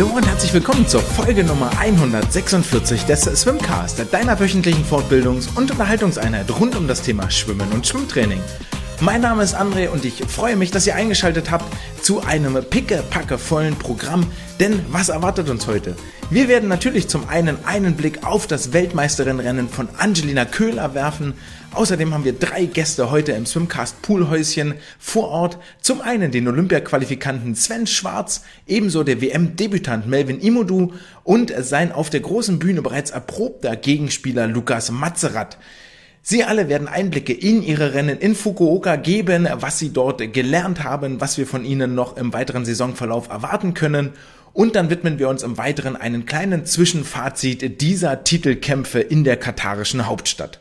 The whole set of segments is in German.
Hallo und herzlich willkommen zur Folge Nummer 146 des Swimcast, deiner wöchentlichen Fortbildungs- und Unterhaltungseinheit rund um das Thema Schwimmen und Schwimmtraining. Mein Name ist André und ich freue mich, dass ihr eingeschaltet habt zu einem pickepackevollen Programm. Denn was erwartet uns heute? Wir werden natürlich zum einen einen Blick auf das Weltmeisterinnenrennen von Angelina Köhler werfen. Außerdem haben wir drei Gäste heute im Swimcast Poolhäuschen vor Ort. Zum einen den Olympia-Qualifikanten Sven Schwarz, ebenso der WM-Debütant Melvin Imodu und sein auf der großen Bühne bereits erprobter Gegenspieler Lukas Matzerath. Sie alle werden Einblicke in ihre Rennen in Fukuoka geben, was sie dort gelernt haben, was wir von ihnen noch im weiteren Saisonverlauf erwarten können. Und dann widmen wir uns im Weiteren einen kleinen Zwischenfazit dieser Titelkämpfe in der katarischen Hauptstadt.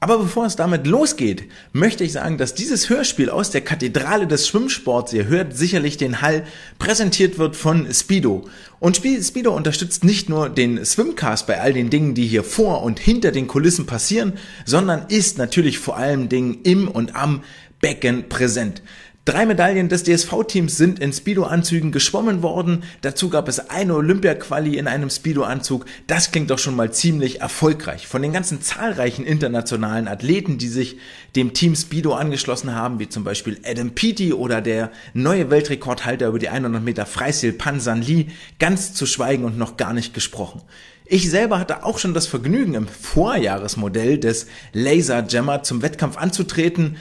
Aber bevor es damit losgeht, möchte ich sagen, dass dieses Hörspiel aus der Kathedrale des Schwimmsports, ihr hört sicherlich den Hall, präsentiert wird von Speedo. Und Speedo unterstützt nicht nur den Swimcast bei all den Dingen, die hier vor und hinter den Kulissen passieren, sondern ist natürlich vor allem Dingen im und am Becken präsent. Drei Medaillen des DSV-Teams sind in Speedo-Anzügen geschwommen worden. Dazu gab es eine Olympia-Quali in einem Speedo-Anzug. Das klingt doch schon mal ziemlich erfolgreich. Von den ganzen zahlreichen internationalen Athleten, die sich dem Team Speedo angeschlossen haben, wie zum Beispiel Adam Peaty oder der neue Weltrekordhalter über die 100 Meter Freistil Pansan Lee, ganz zu schweigen und noch gar nicht gesprochen. Ich selber hatte auch schon das Vergnügen, im Vorjahresmodell des Laser Jammer zum Wettkampf anzutreten.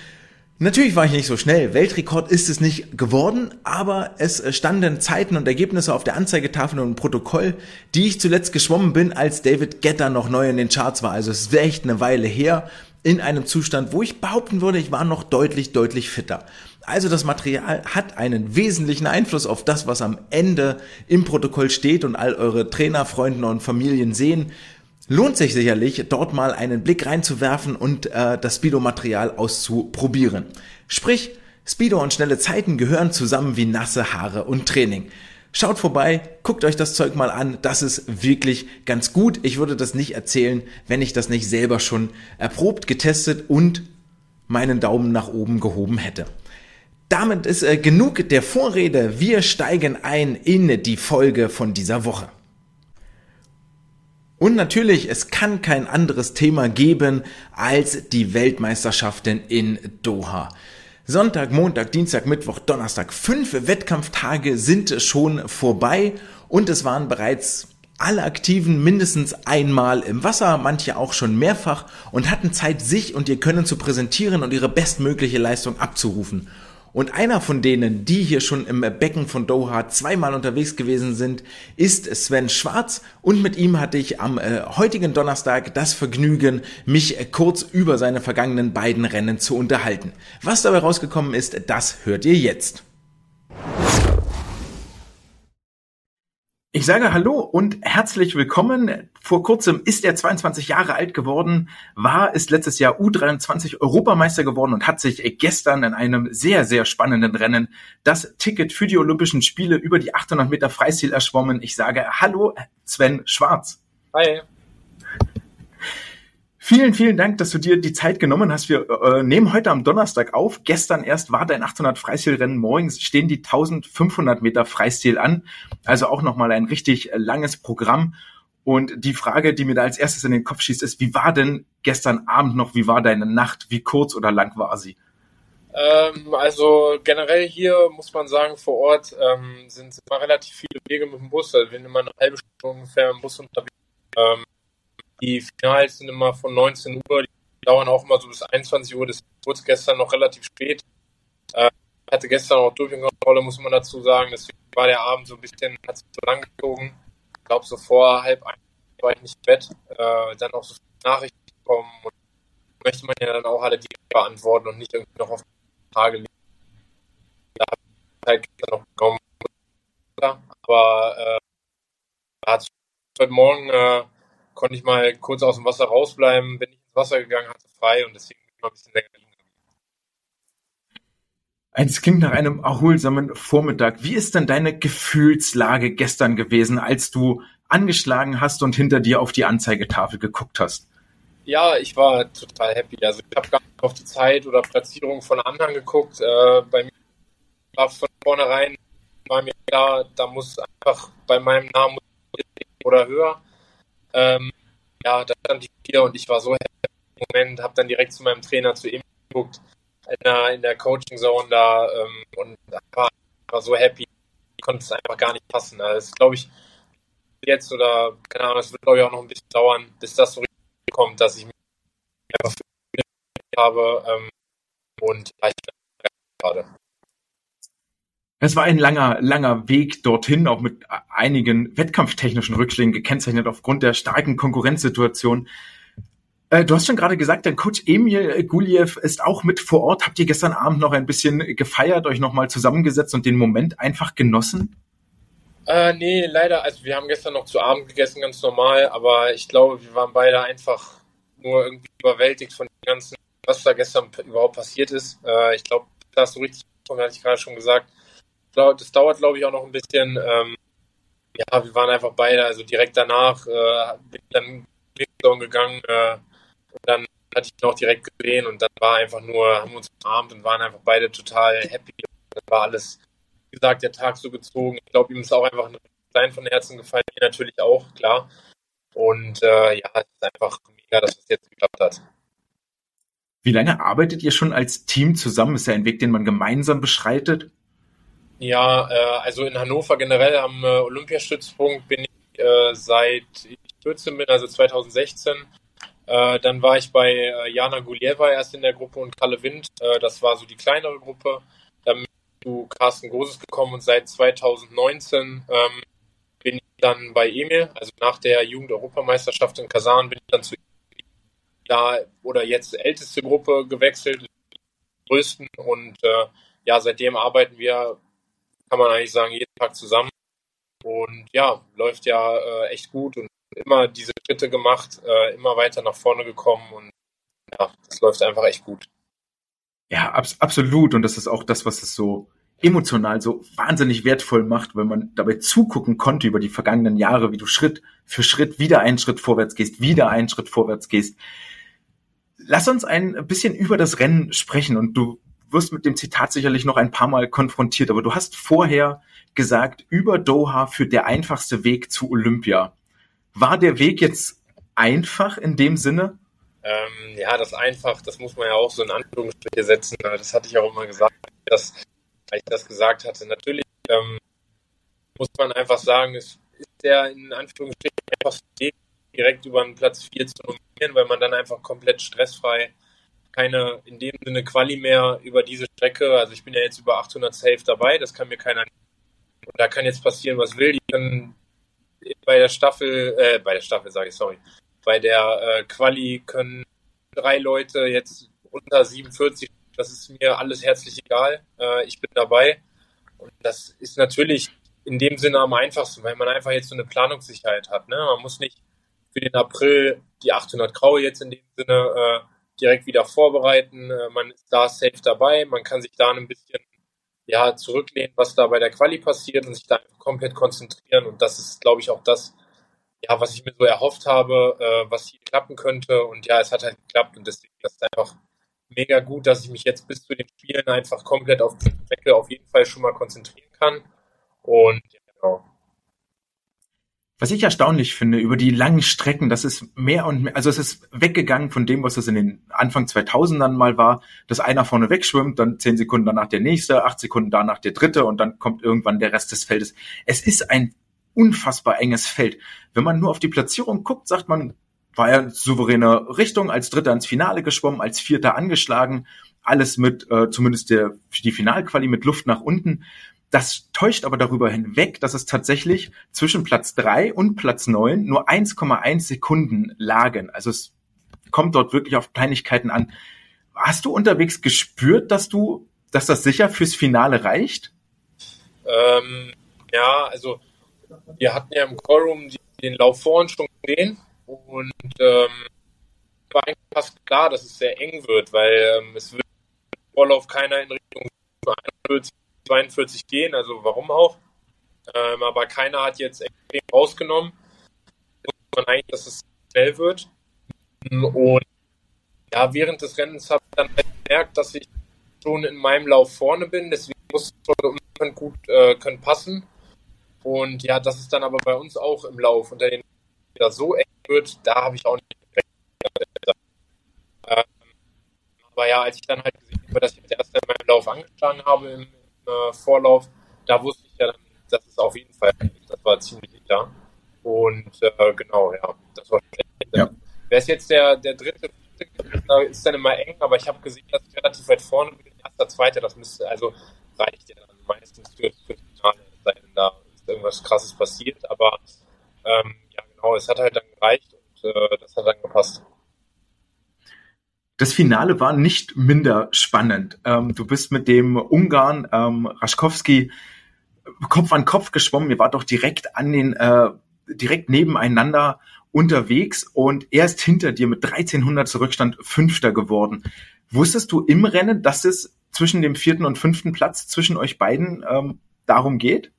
Natürlich war ich nicht so schnell. Weltrekord ist es nicht geworden, aber es standen Zeiten und Ergebnisse auf der Anzeigetafel und Protokoll, die ich zuletzt geschwommen bin, als David Getter noch neu in den Charts war. Also es ist echt eine Weile her in einem Zustand, wo ich behaupten würde, ich war noch deutlich, deutlich fitter. Also das Material hat einen wesentlichen Einfluss auf das, was am Ende im Protokoll steht und all eure Trainerfreunde und Familien sehen lohnt sich sicherlich, dort mal einen Blick reinzuwerfen und äh, das Speedo-Material auszuprobieren. Sprich, Speedo und schnelle Zeiten gehören zusammen wie nasse Haare und Training. Schaut vorbei, guckt euch das Zeug mal an, das ist wirklich ganz gut. Ich würde das nicht erzählen, wenn ich das nicht selber schon erprobt, getestet und meinen Daumen nach oben gehoben hätte. Damit ist äh, genug der Vorrede. Wir steigen ein in die Folge von dieser Woche. Und natürlich, es kann kein anderes Thema geben als die Weltmeisterschaften in Doha. Sonntag, Montag, Dienstag, Mittwoch, Donnerstag, fünf Wettkampftage sind schon vorbei und es waren bereits alle Aktiven mindestens einmal im Wasser, manche auch schon mehrfach und hatten Zeit, sich und ihr Können zu präsentieren und ihre bestmögliche Leistung abzurufen. Und einer von denen, die hier schon im Becken von Doha zweimal unterwegs gewesen sind, ist Sven Schwarz. Und mit ihm hatte ich am äh, heutigen Donnerstag das Vergnügen, mich äh, kurz über seine vergangenen beiden Rennen zu unterhalten. Was dabei rausgekommen ist, das hört ihr jetzt. Ich sage Hallo und herzlich willkommen. Vor kurzem ist er 22 Jahre alt geworden, war, ist letztes Jahr U23 Europameister geworden und hat sich gestern in einem sehr, sehr spannenden Rennen das Ticket für die Olympischen Spiele über die 800 Meter Freistil erschwommen. Ich sage Hallo, Sven Schwarz. Hi. Vielen, vielen Dank, dass du dir die Zeit genommen hast. Wir äh, nehmen heute am Donnerstag auf. Gestern erst war dein 800 Freistilrennen. Morgens stehen die 1500 Meter Freistil an. Also auch nochmal ein richtig langes Programm. Und die Frage, die mir da als erstes in den Kopf schießt, ist, wie war denn gestern Abend noch? Wie war deine Nacht? Wie kurz oder lang war sie? Ähm, also generell hier muss man sagen, vor Ort ähm, sind immer relativ viele Wege mit dem Bus. Also wir sind immer eine halbe Stunde ungefähr im Bus unterwegs. Ähm, die Finals sind immer von 19 Uhr, die dauern auch immer so bis 21 Uhr. Das wurde gestern noch relativ spät. Äh, hatte gestern auch Dopingkontrolle, muss man dazu sagen. Deswegen war der Abend so ein bisschen, hat sich so lang gezogen. Ich glaube, so vor halb eins war ich nicht im Bett. Äh, dann auch so viele Nachrichten bekommen. Und möchte man ja dann auch alle die beantworten und nicht irgendwie noch auf die Frage liegen. Da habe ich gestern noch bekommen. Aber äh, hat heute Morgen äh, konnte ich mal kurz aus dem Wasser rausbleiben, bin ich ins Wasser gegangen, hatte frei und deswegen bin ich mal ein bisschen länger liegen es klingt nach einem erholsamen Vormittag. Wie ist denn deine Gefühlslage gestern gewesen, als du angeschlagen hast und hinter dir auf die Anzeigetafel geguckt hast? Ja, ich war total happy. Also ich habe gar nicht auf die Zeit oder Platzierung von anderen geguckt. Äh, bei mir war von vornherein war mir klar, da muss einfach bei meinem Namen oder höher. Ähm, ja, da stand ich hier und ich war so happy im Moment, habe dann direkt zu meinem Trainer zu ihm geguckt, in der, in der Coaching Zone da ähm, und war, war so happy, ich konnte es einfach gar nicht passen. Also das glaube ich jetzt oder keine Ahnung, es wird glaube ich auch noch ein bisschen dauern, bis das so richtig kommt, dass ich mich einfach habe ähm, und ja, ich gerade. Es war ein langer, langer Weg dorthin, auch mit einigen wettkampftechnischen Rückschlägen gekennzeichnet aufgrund der starken Konkurrenzsituation. Äh, du hast schon gerade gesagt, dein Coach Emil Guliev ist auch mit vor Ort. Habt ihr gestern Abend noch ein bisschen gefeiert, euch nochmal zusammengesetzt und den Moment einfach genossen? Äh, nee, leider. Also wir haben gestern noch zu Abend gegessen, ganz normal. Aber ich glaube, wir waren beide einfach nur irgendwie überwältigt von dem ganzen, was da gestern überhaupt passiert ist. Äh, ich glaube, da hast du richtig, hatte ich gerade schon gesagt, das dauert, glaube ich, auch noch ein bisschen. Ähm, ja, wir waren einfach beide, also direkt danach äh, bin ich dann in gegangen äh, und dann hatte ich ihn auch direkt gesehen und dann war einfach nur, haben uns umarmt und waren einfach beide total happy. Dann war alles, wie gesagt, der Tag so gezogen. Ich glaube, ihm ist auch einfach ein Stein von Herzen gefallen, mir natürlich auch, klar. Und äh, ja, es ist einfach mega, dass es jetzt geklappt hat. Wie lange arbeitet ihr schon als Team zusammen? Ist ja ein Weg, den man gemeinsam beschreitet? Ja, äh, also in Hannover generell am äh, Olympiastützpunkt bin ich äh, seit ich 14 bin, also 2016. Äh, dann war ich bei äh, Jana Gulieva erst in der Gruppe und Kalle Wind. Äh, das war so die kleinere Gruppe. Dann bin ich zu Carsten Goses gekommen und seit 2019 ähm, bin ich dann bei Emil. Also nach der Jugend-Europameisterschaft in Kasan bin ich dann zu da oder jetzt älteste Gruppe gewechselt, größten und äh, ja, seitdem arbeiten wir kann man eigentlich sagen, jeden Tag zusammen. Und ja, läuft ja äh, echt gut und immer diese Schritte gemacht, äh, immer weiter nach vorne gekommen und ja, das läuft einfach echt gut. Ja, abs absolut. Und das ist auch das, was es so emotional so wahnsinnig wertvoll macht, wenn man dabei zugucken konnte über die vergangenen Jahre, wie du Schritt für Schritt wieder einen Schritt vorwärts gehst, wieder einen Schritt vorwärts gehst. Lass uns ein bisschen über das Rennen sprechen und du wirst mit dem Zitat sicherlich noch ein paar Mal konfrontiert, aber du hast vorher gesagt, über Doha führt der einfachste Weg zu Olympia. War der Weg jetzt einfach in dem Sinne? Ähm, ja, das einfach, das muss man ja auch so in Anführungsstriche setzen. Das hatte ich auch immer gesagt, dass, als ich das gesagt hatte. Natürlich ähm, muss man einfach sagen, es ist der in Anführungsstrichen einfachste Weg, direkt über einen Platz 4 zu nominieren, weil man dann einfach komplett stressfrei keine in dem Sinne Quali mehr über diese Strecke. Also ich bin ja jetzt über 800 Safe dabei, das kann mir keiner. Und da kann jetzt passieren, was will. Die können bei der Staffel, äh, bei der Staffel sage ich, sorry, bei der äh, Quali können drei Leute jetzt unter 47, das ist mir alles herzlich egal. Äh, ich bin dabei. Und das ist natürlich in dem Sinne am einfachsten, weil man einfach jetzt so eine Planungssicherheit hat. Ne? Man muss nicht für den April die 800 Graue jetzt in dem Sinne äh, direkt wieder vorbereiten. Äh, man ist da safe dabei, man kann sich da ein bisschen ja, zurücklehnen, was da bei der Quali passiert und sich da komplett konzentrieren. Und das ist, glaube ich, auch das, ja, was ich mir so erhofft habe, äh, was hier klappen könnte. Und ja, es hat halt geklappt und deswegen ist es einfach mega gut, dass ich mich jetzt bis zu den Spielen einfach komplett auf die Strecke auf jeden Fall schon mal konzentrieren kann. Und ja, genau. Was ich erstaunlich finde über die langen Strecken, das ist mehr und mehr, also es ist weggegangen von dem, was es in den Anfang 2000ern mal war, dass einer vorne wegschwimmt, dann zehn Sekunden danach der nächste, acht Sekunden danach der dritte und dann kommt irgendwann der Rest des Feldes. Es ist ein unfassbar enges Feld. Wenn man nur auf die Platzierung guckt, sagt man, war er souveräne Richtung, als Dritter ins Finale geschwommen, als Vierter angeschlagen, alles mit, äh, zumindest der, die Finalquali mit Luft nach unten. Das täuscht aber darüber hinweg, dass es tatsächlich zwischen Platz drei und Platz neun nur 1,1 Sekunden lagen. Also es kommt dort wirklich auf Kleinigkeiten an. Hast du unterwegs gespürt, dass du, dass das sicher fürs Finale reicht? Ähm, ja, also wir hatten ja im Quorum den Lauf vorhin schon gesehen und ähm, war eigentlich fast klar, dass es sehr eng wird, weil ähm, es wird im Vorlauf keiner in Richtung 41 42 gehen, also warum auch. Ähm, aber keiner hat jetzt extrem rausgenommen. Man eigentlich, dass es schnell wird. Und ja, während des Rennens habe ich dann halt gemerkt, dass ich schon in meinem Lauf vorne bin. Deswegen musste ich schon gut äh, können passen. Und ja, das ist dann aber bei uns auch im Lauf unter den wieder so eng wird, da habe ich auch nicht ähm, aber ja, als ich dann halt gesehen habe, dass ich das erste in meinem Lauf angeschlagen habe im, im äh, Vorlauf, da wusste ich ja dann, dass es auf jeden Fall, das war ziemlich sicher. Und äh, genau, ja, das war schlecht. Ja. Wer ist jetzt der, der dritte, da ist dann immer eng, aber ich habe gesehen, dass ich relativ weit vorne bin, erster, zweiter, das müsste, also reicht ja dann meistens für, für das Finale, sei denn da ist irgendwas krasses passiert, aber ähm, ja genau, es hat halt dann gereicht und äh, das hat dann gepasst. Das Finale war nicht minder spannend. Ähm, du bist mit dem Ungarn ähm, Raschkowski Kopf an Kopf geschwommen. Ihr wart doch direkt an den, äh, direkt nebeneinander unterwegs und er ist hinter dir mit 1300 Zurückstand Fünfter geworden. Wusstest du im Rennen, dass es zwischen dem vierten und fünften Platz zwischen euch beiden ähm, darum geht?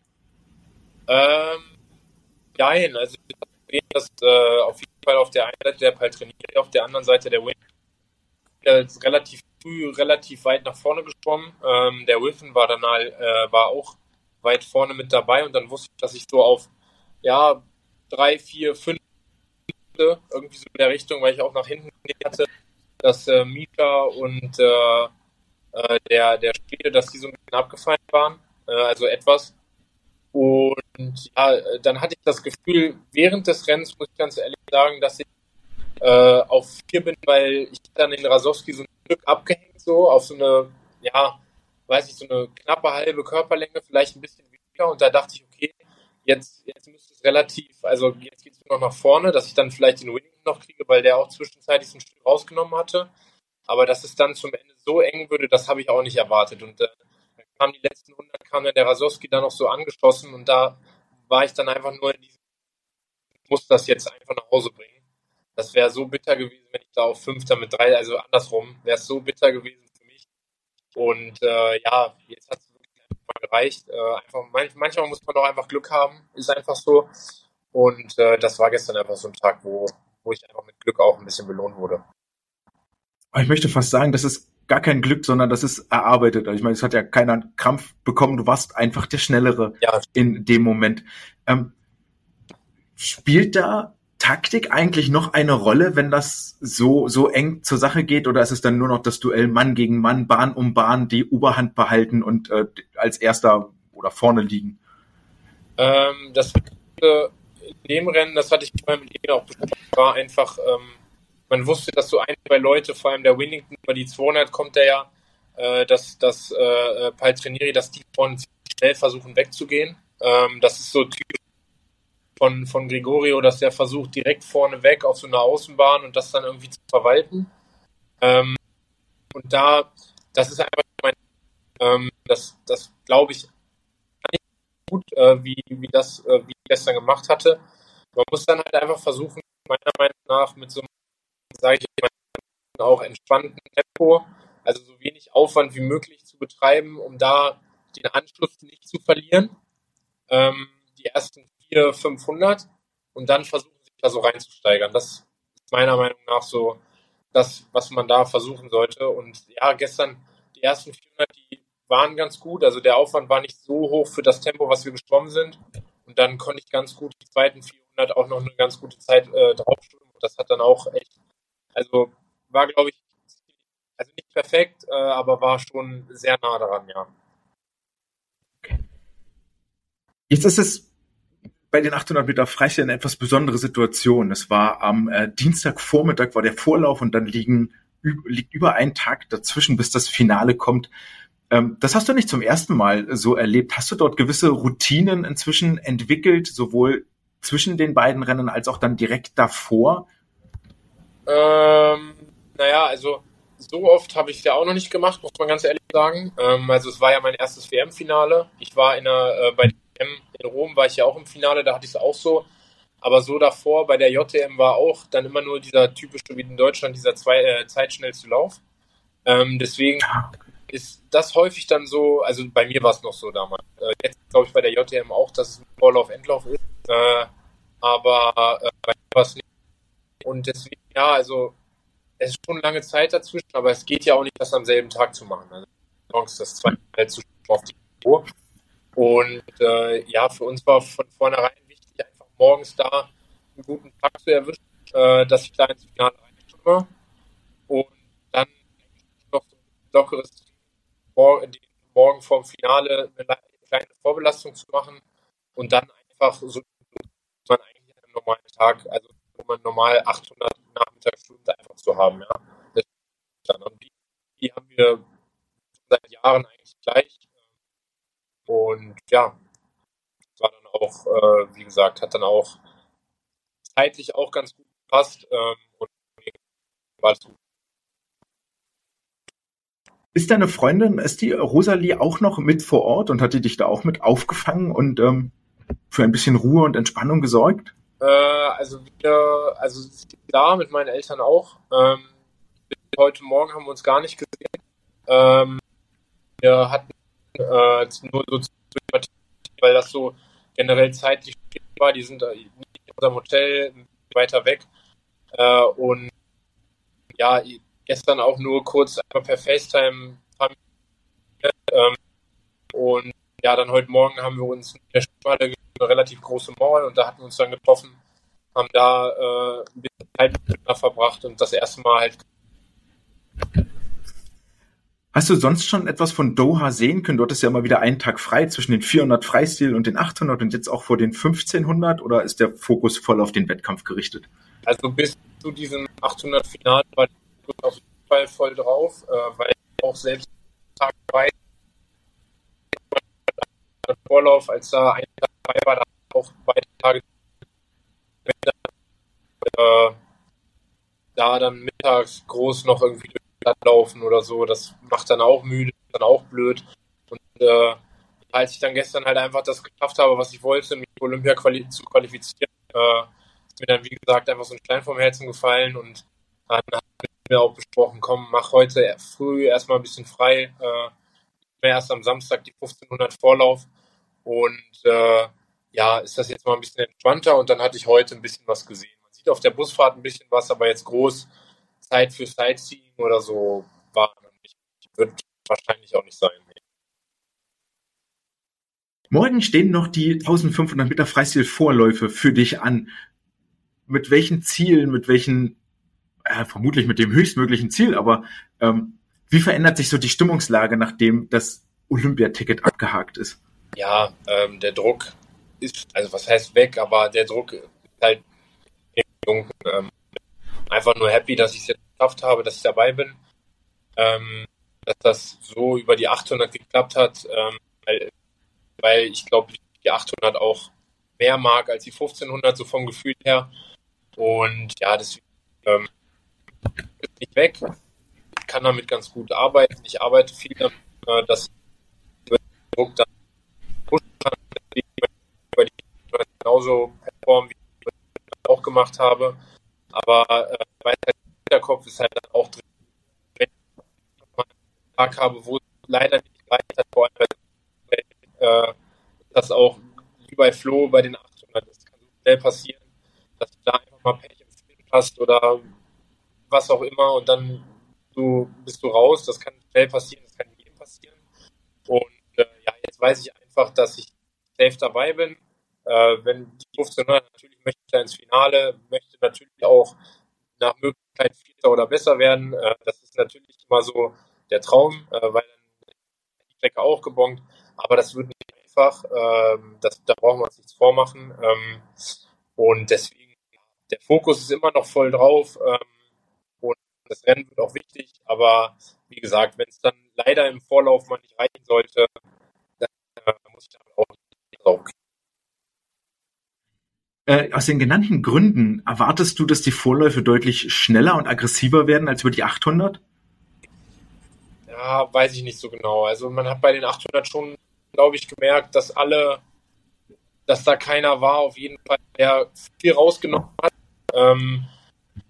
Ähm, nein, also dass äh, auf jeden Fall auf der einen Seite der Paltrinier, auf der anderen Seite der Win ist relativ früh, relativ weit nach vorne geschwommen. Ähm, der Wilson war dann halt, äh, war auch weit vorne mit dabei und dann wusste ich, dass ich so auf ja drei, vier, fünf irgendwie so in der Richtung, weil ich auch nach hinten hatte, dass äh, Mika und äh, äh, der, der Schwede, dass die so ein bisschen abgefallen waren, äh, also etwas. Und ja, dann hatte ich das Gefühl, während des Rennens, muss ich ganz ehrlich sagen, dass ich äh, auf vier bin, weil ich dann in Rasowski so ein Stück abgehängt, so auf so eine, ja, weiß ich, so eine knappe halbe Körperlänge, vielleicht ein bisschen weniger. Und da dachte ich, okay, jetzt, jetzt müsste es relativ, also jetzt geht es noch nach vorne, dass ich dann vielleicht den Winning noch kriege, weil der auch zwischenzeitlich so ein Stück rausgenommen hatte. Aber dass es dann zum Ende so eng würde, das habe ich auch nicht erwartet. Und äh, dann kam die letzten 100, kam dann der Rasowski da noch so angeschossen und da war ich dann einfach nur in diesem, muss das jetzt einfach nach Hause bringen. Das wäre so bitter gewesen, wenn ich da auf Fünfter mit drei, also andersrum, wäre es so bitter gewesen für mich. Und äh, ja, jetzt hat es wirklich einfach mal gereicht. Äh, einfach, manch, manchmal muss man auch einfach Glück haben, ist einfach so. Und äh, das war gestern einfach so ein Tag, wo, wo ich einfach mit Glück auch ein bisschen belohnt wurde. Ich möchte fast sagen, das ist gar kein Glück, sondern das ist erarbeitet. Also ich meine, es hat ja keiner Krampf bekommen. Du warst einfach der Schnellere ja. in dem Moment. Ähm, spielt da Taktik eigentlich noch eine Rolle, wenn das so, so eng zur Sache geht? Oder ist es dann nur noch das Duell Mann gegen Mann, Bahn um Bahn, die Oberhand behalten und äh, als erster oder vorne liegen? Ähm, das äh, in dem Rennen, das hatte ich beim Leben auch besprochen, war einfach, ähm, man wusste, dass so ein, zwei Leute, vor allem der Winnington, über die 200 kommt der ja, äh, dass, dass äh, Paltrinieri, dass die vorne schnell versuchen wegzugehen. Ähm, das ist so typisch von, von Gregorio, dass er versucht, direkt vorne weg auf so einer Außenbahn und das dann irgendwie zu verwalten. Ähm, und da, das ist einfach mein, ähm, das, das glaube ich, gut, äh, wie, wie das, äh, wie ich gestern gemacht hatte. Man muss dann halt einfach versuchen, meiner Meinung nach, mit so einem, sage ich mal, auch entspannten Tempo, also so wenig Aufwand wie möglich zu betreiben, um da den Anschluss nicht zu verlieren. Ähm, die ersten 400, 500 und dann versuchen, sich da so reinzusteigern. Das ist meiner Meinung nach so das, was man da versuchen sollte. Und ja, gestern die ersten 400, die waren ganz gut. Also der Aufwand war nicht so hoch für das Tempo, was wir geschwommen sind. Und dann konnte ich ganz gut die zweiten 400 auch noch eine ganz gute Zeit äh. Und das hat dann auch echt, also war, glaube ich, also nicht perfekt, äh, aber war schon sehr nah daran, ja. Jetzt ist es bei den 800 Meter Freistil eine etwas besondere Situation. Es war am äh, Dienstagvormittag war der Vorlauf und dann liegen, liegt über einen Tag dazwischen, bis das Finale kommt. Ähm, das hast du nicht zum ersten Mal so erlebt. Hast du dort gewisse Routinen inzwischen entwickelt, sowohl zwischen den beiden Rennen als auch dann direkt davor? Ähm, naja, also so oft habe ich es ja auch noch nicht gemacht, muss man ganz ehrlich sagen. Ähm, also es war ja mein erstes WM-Finale. Ich war in einer, äh, bei in Rom war ich ja auch im Finale, da hatte ich es auch so. Aber so davor bei der JTM war auch dann immer nur dieser typische, wie in Deutschland, dieser zwei, äh, zeitschnellste Lauf. Ähm, deswegen ist das häufig dann so, also bei mir war es noch so damals. Äh, jetzt glaube ich bei der JTM auch, dass es ein Vorlauf, Endlauf ist. Äh, aber äh, bei mir war es nicht. Und deswegen, ja, also es ist schon lange Zeit dazwischen, aber es geht ja auch nicht, das am selben Tag zu machen. Also die Chance, das zweimal zu auf die Uhr. Und äh, ja, für uns war von vornherein wichtig, einfach morgens da einen guten Tag zu erwischen, äh, dass ich da ins Finale reinstimme. Und dann noch so ein lockeres Morgen, morgen vorm Finale eine kleine Vorbelastung zu machen und dann einfach so man eigentlich einen normalen Tag, also wo man normal 800 Nachmittagsstunden einfach zu haben. Ja. Und die, die haben wir seit Jahren eigentlich gleich. Und ja, war dann auch, äh, wie gesagt, hat dann auch zeitlich auch ganz gut gepasst ähm, und war es gut. Ist deine Freundin, ist die Rosalie auch noch mit vor Ort und hat die dich da auch mit aufgefangen und ähm, für ein bisschen Ruhe und Entspannung gesorgt? Äh, also wir, also da mit meinen Eltern auch. Ähm, heute Morgen haben wir uns gar nicht gesehen. Ähm, wir hatten äh, nur so weil das so generell zeitlich war. Die sind nicht in unserem Hotel weiter weg. Äh, und ja, gestern auch nur kurz einfach per FaceTime. Ähm, und ja, dann heute Morgen haben wir uns in der Schule eine relativ große Mall und da hatten wir uns dann getroffen, haben da äh, ein bisschen Zeit verbracht und das erste Mal halt. Hast du sonst schon etwas von Doha sehen können? Dort ist ja immer wieder ein Tag frei zwischen den 400 Freistil und den 800 und jetzt auch vor den 1500 oder ist der Fokus voll auf den Wettkampf gerichtet? Also bis zu diesem 800 Finale war ich auf jeden Fall voll drauf, äh, weil auch selbst Tag frei Vorlauf, als da ein Tag frei war, da auch beide Tage äh, da dann mittags groß noch irgendwie durch laufen oder so, das macht dann auch müde, dann auch blöd. Und äh, als ich dann gestern halt einfach das geschafft habe, was ich wollte, mich Olympia quali zu qualifizieren, äh, ist mir dann, wie gesagt, einfach so ein Stein vom Herzen gefallen und dann haben wir auch besprochen, komm, mach heute früh erstmal ein bisschen frei. Äh, erst am Samstag die 1500 Vorlauf und äh, ja, ist das jetzt mal ein bisschen entspannter und dann hatte ich heute ein bisschen was gesehen. Man sieht auf der Busfahrt ein bisschen was, aber jetzt groß Zeit für Sightseeing oder so war noch nicht. Wird wahrscheinlich auch nicht sein. Morgen stehen noch die 1500 Meter Freistil-Vorläufe für dich an. Mit welchen Zielen, mit welchen, äh, vermutlich mit dem höchstmöglichen Ziel, aber ähm, wie verändert sich so die Stimmungslage, nachdem das Olympiaticket abgehakt ist? Ja, ähm, der Druck ist, also was heißt weg, aber der Druck ist halt ähm, einfach nur happy, dass ich es jetzt geschafft habe, dass ich dabei bin. Ähm, dass das so über die 800 geklappt hat, ähm, weil, weil ich glaube, die 800 auch mehr mag als die 1500, so vom Gefühl her. Und ja, deswegen ähm, ist nicht weg. Ich kann damit ganz gut arbeiten. Ich arbeite viel damit, äh, dass ich Druck dann pushen kann, über die genauso performen, wie ich auch gemacht habe. Aber äh, weiter Hinterkopf ist halt auch drin, wenn ich einen Tag habe, wo leider nicht hat, vor allem äh, das auch wie bei Flo bei den 800, das kann so schnell passieren, dass du da einfach mal Pech im Film hast oder was auch immer und dann du, bist du raus. Das kann schnell passieren, das kann jedem passieren. Und äh, ja, jetzt weiß ich einfach, dass ich safe dabei bin. Äh, wenn die 1500 natürlich möchte ich da ins Finale, möchte natürlich auch nach Möglichkeit Vierter oder besser werden. Äh, das ist natürlich immer so der Traum, äh, weil dann die Strecke auch gebongt. Aber das wird nicht einfach. Ähm, das, da brauchen wir uns nichts vormachen. Ähm, und deswegen, der Fokus ist immer noch voll drauf. Ähm, und das Rennen wird auch wichtig. Aber wie gesagt, wenn es dann leider im Vorlauf mal nicht reichen sollte, dann äh, muss ich damit auch nicht drauf äh, aus den genannten Gründen erwartest du, dass die Vorläufe deutlich schneller und aggressiver werden als über die 800? Ja, weiß ich nicht so genau. Also man hat bei den 800 schon, glaube ich, gemerkt, dass alle, dass da keiner war, auf jeden Fall, der viel rausgenommen hat. Ähm,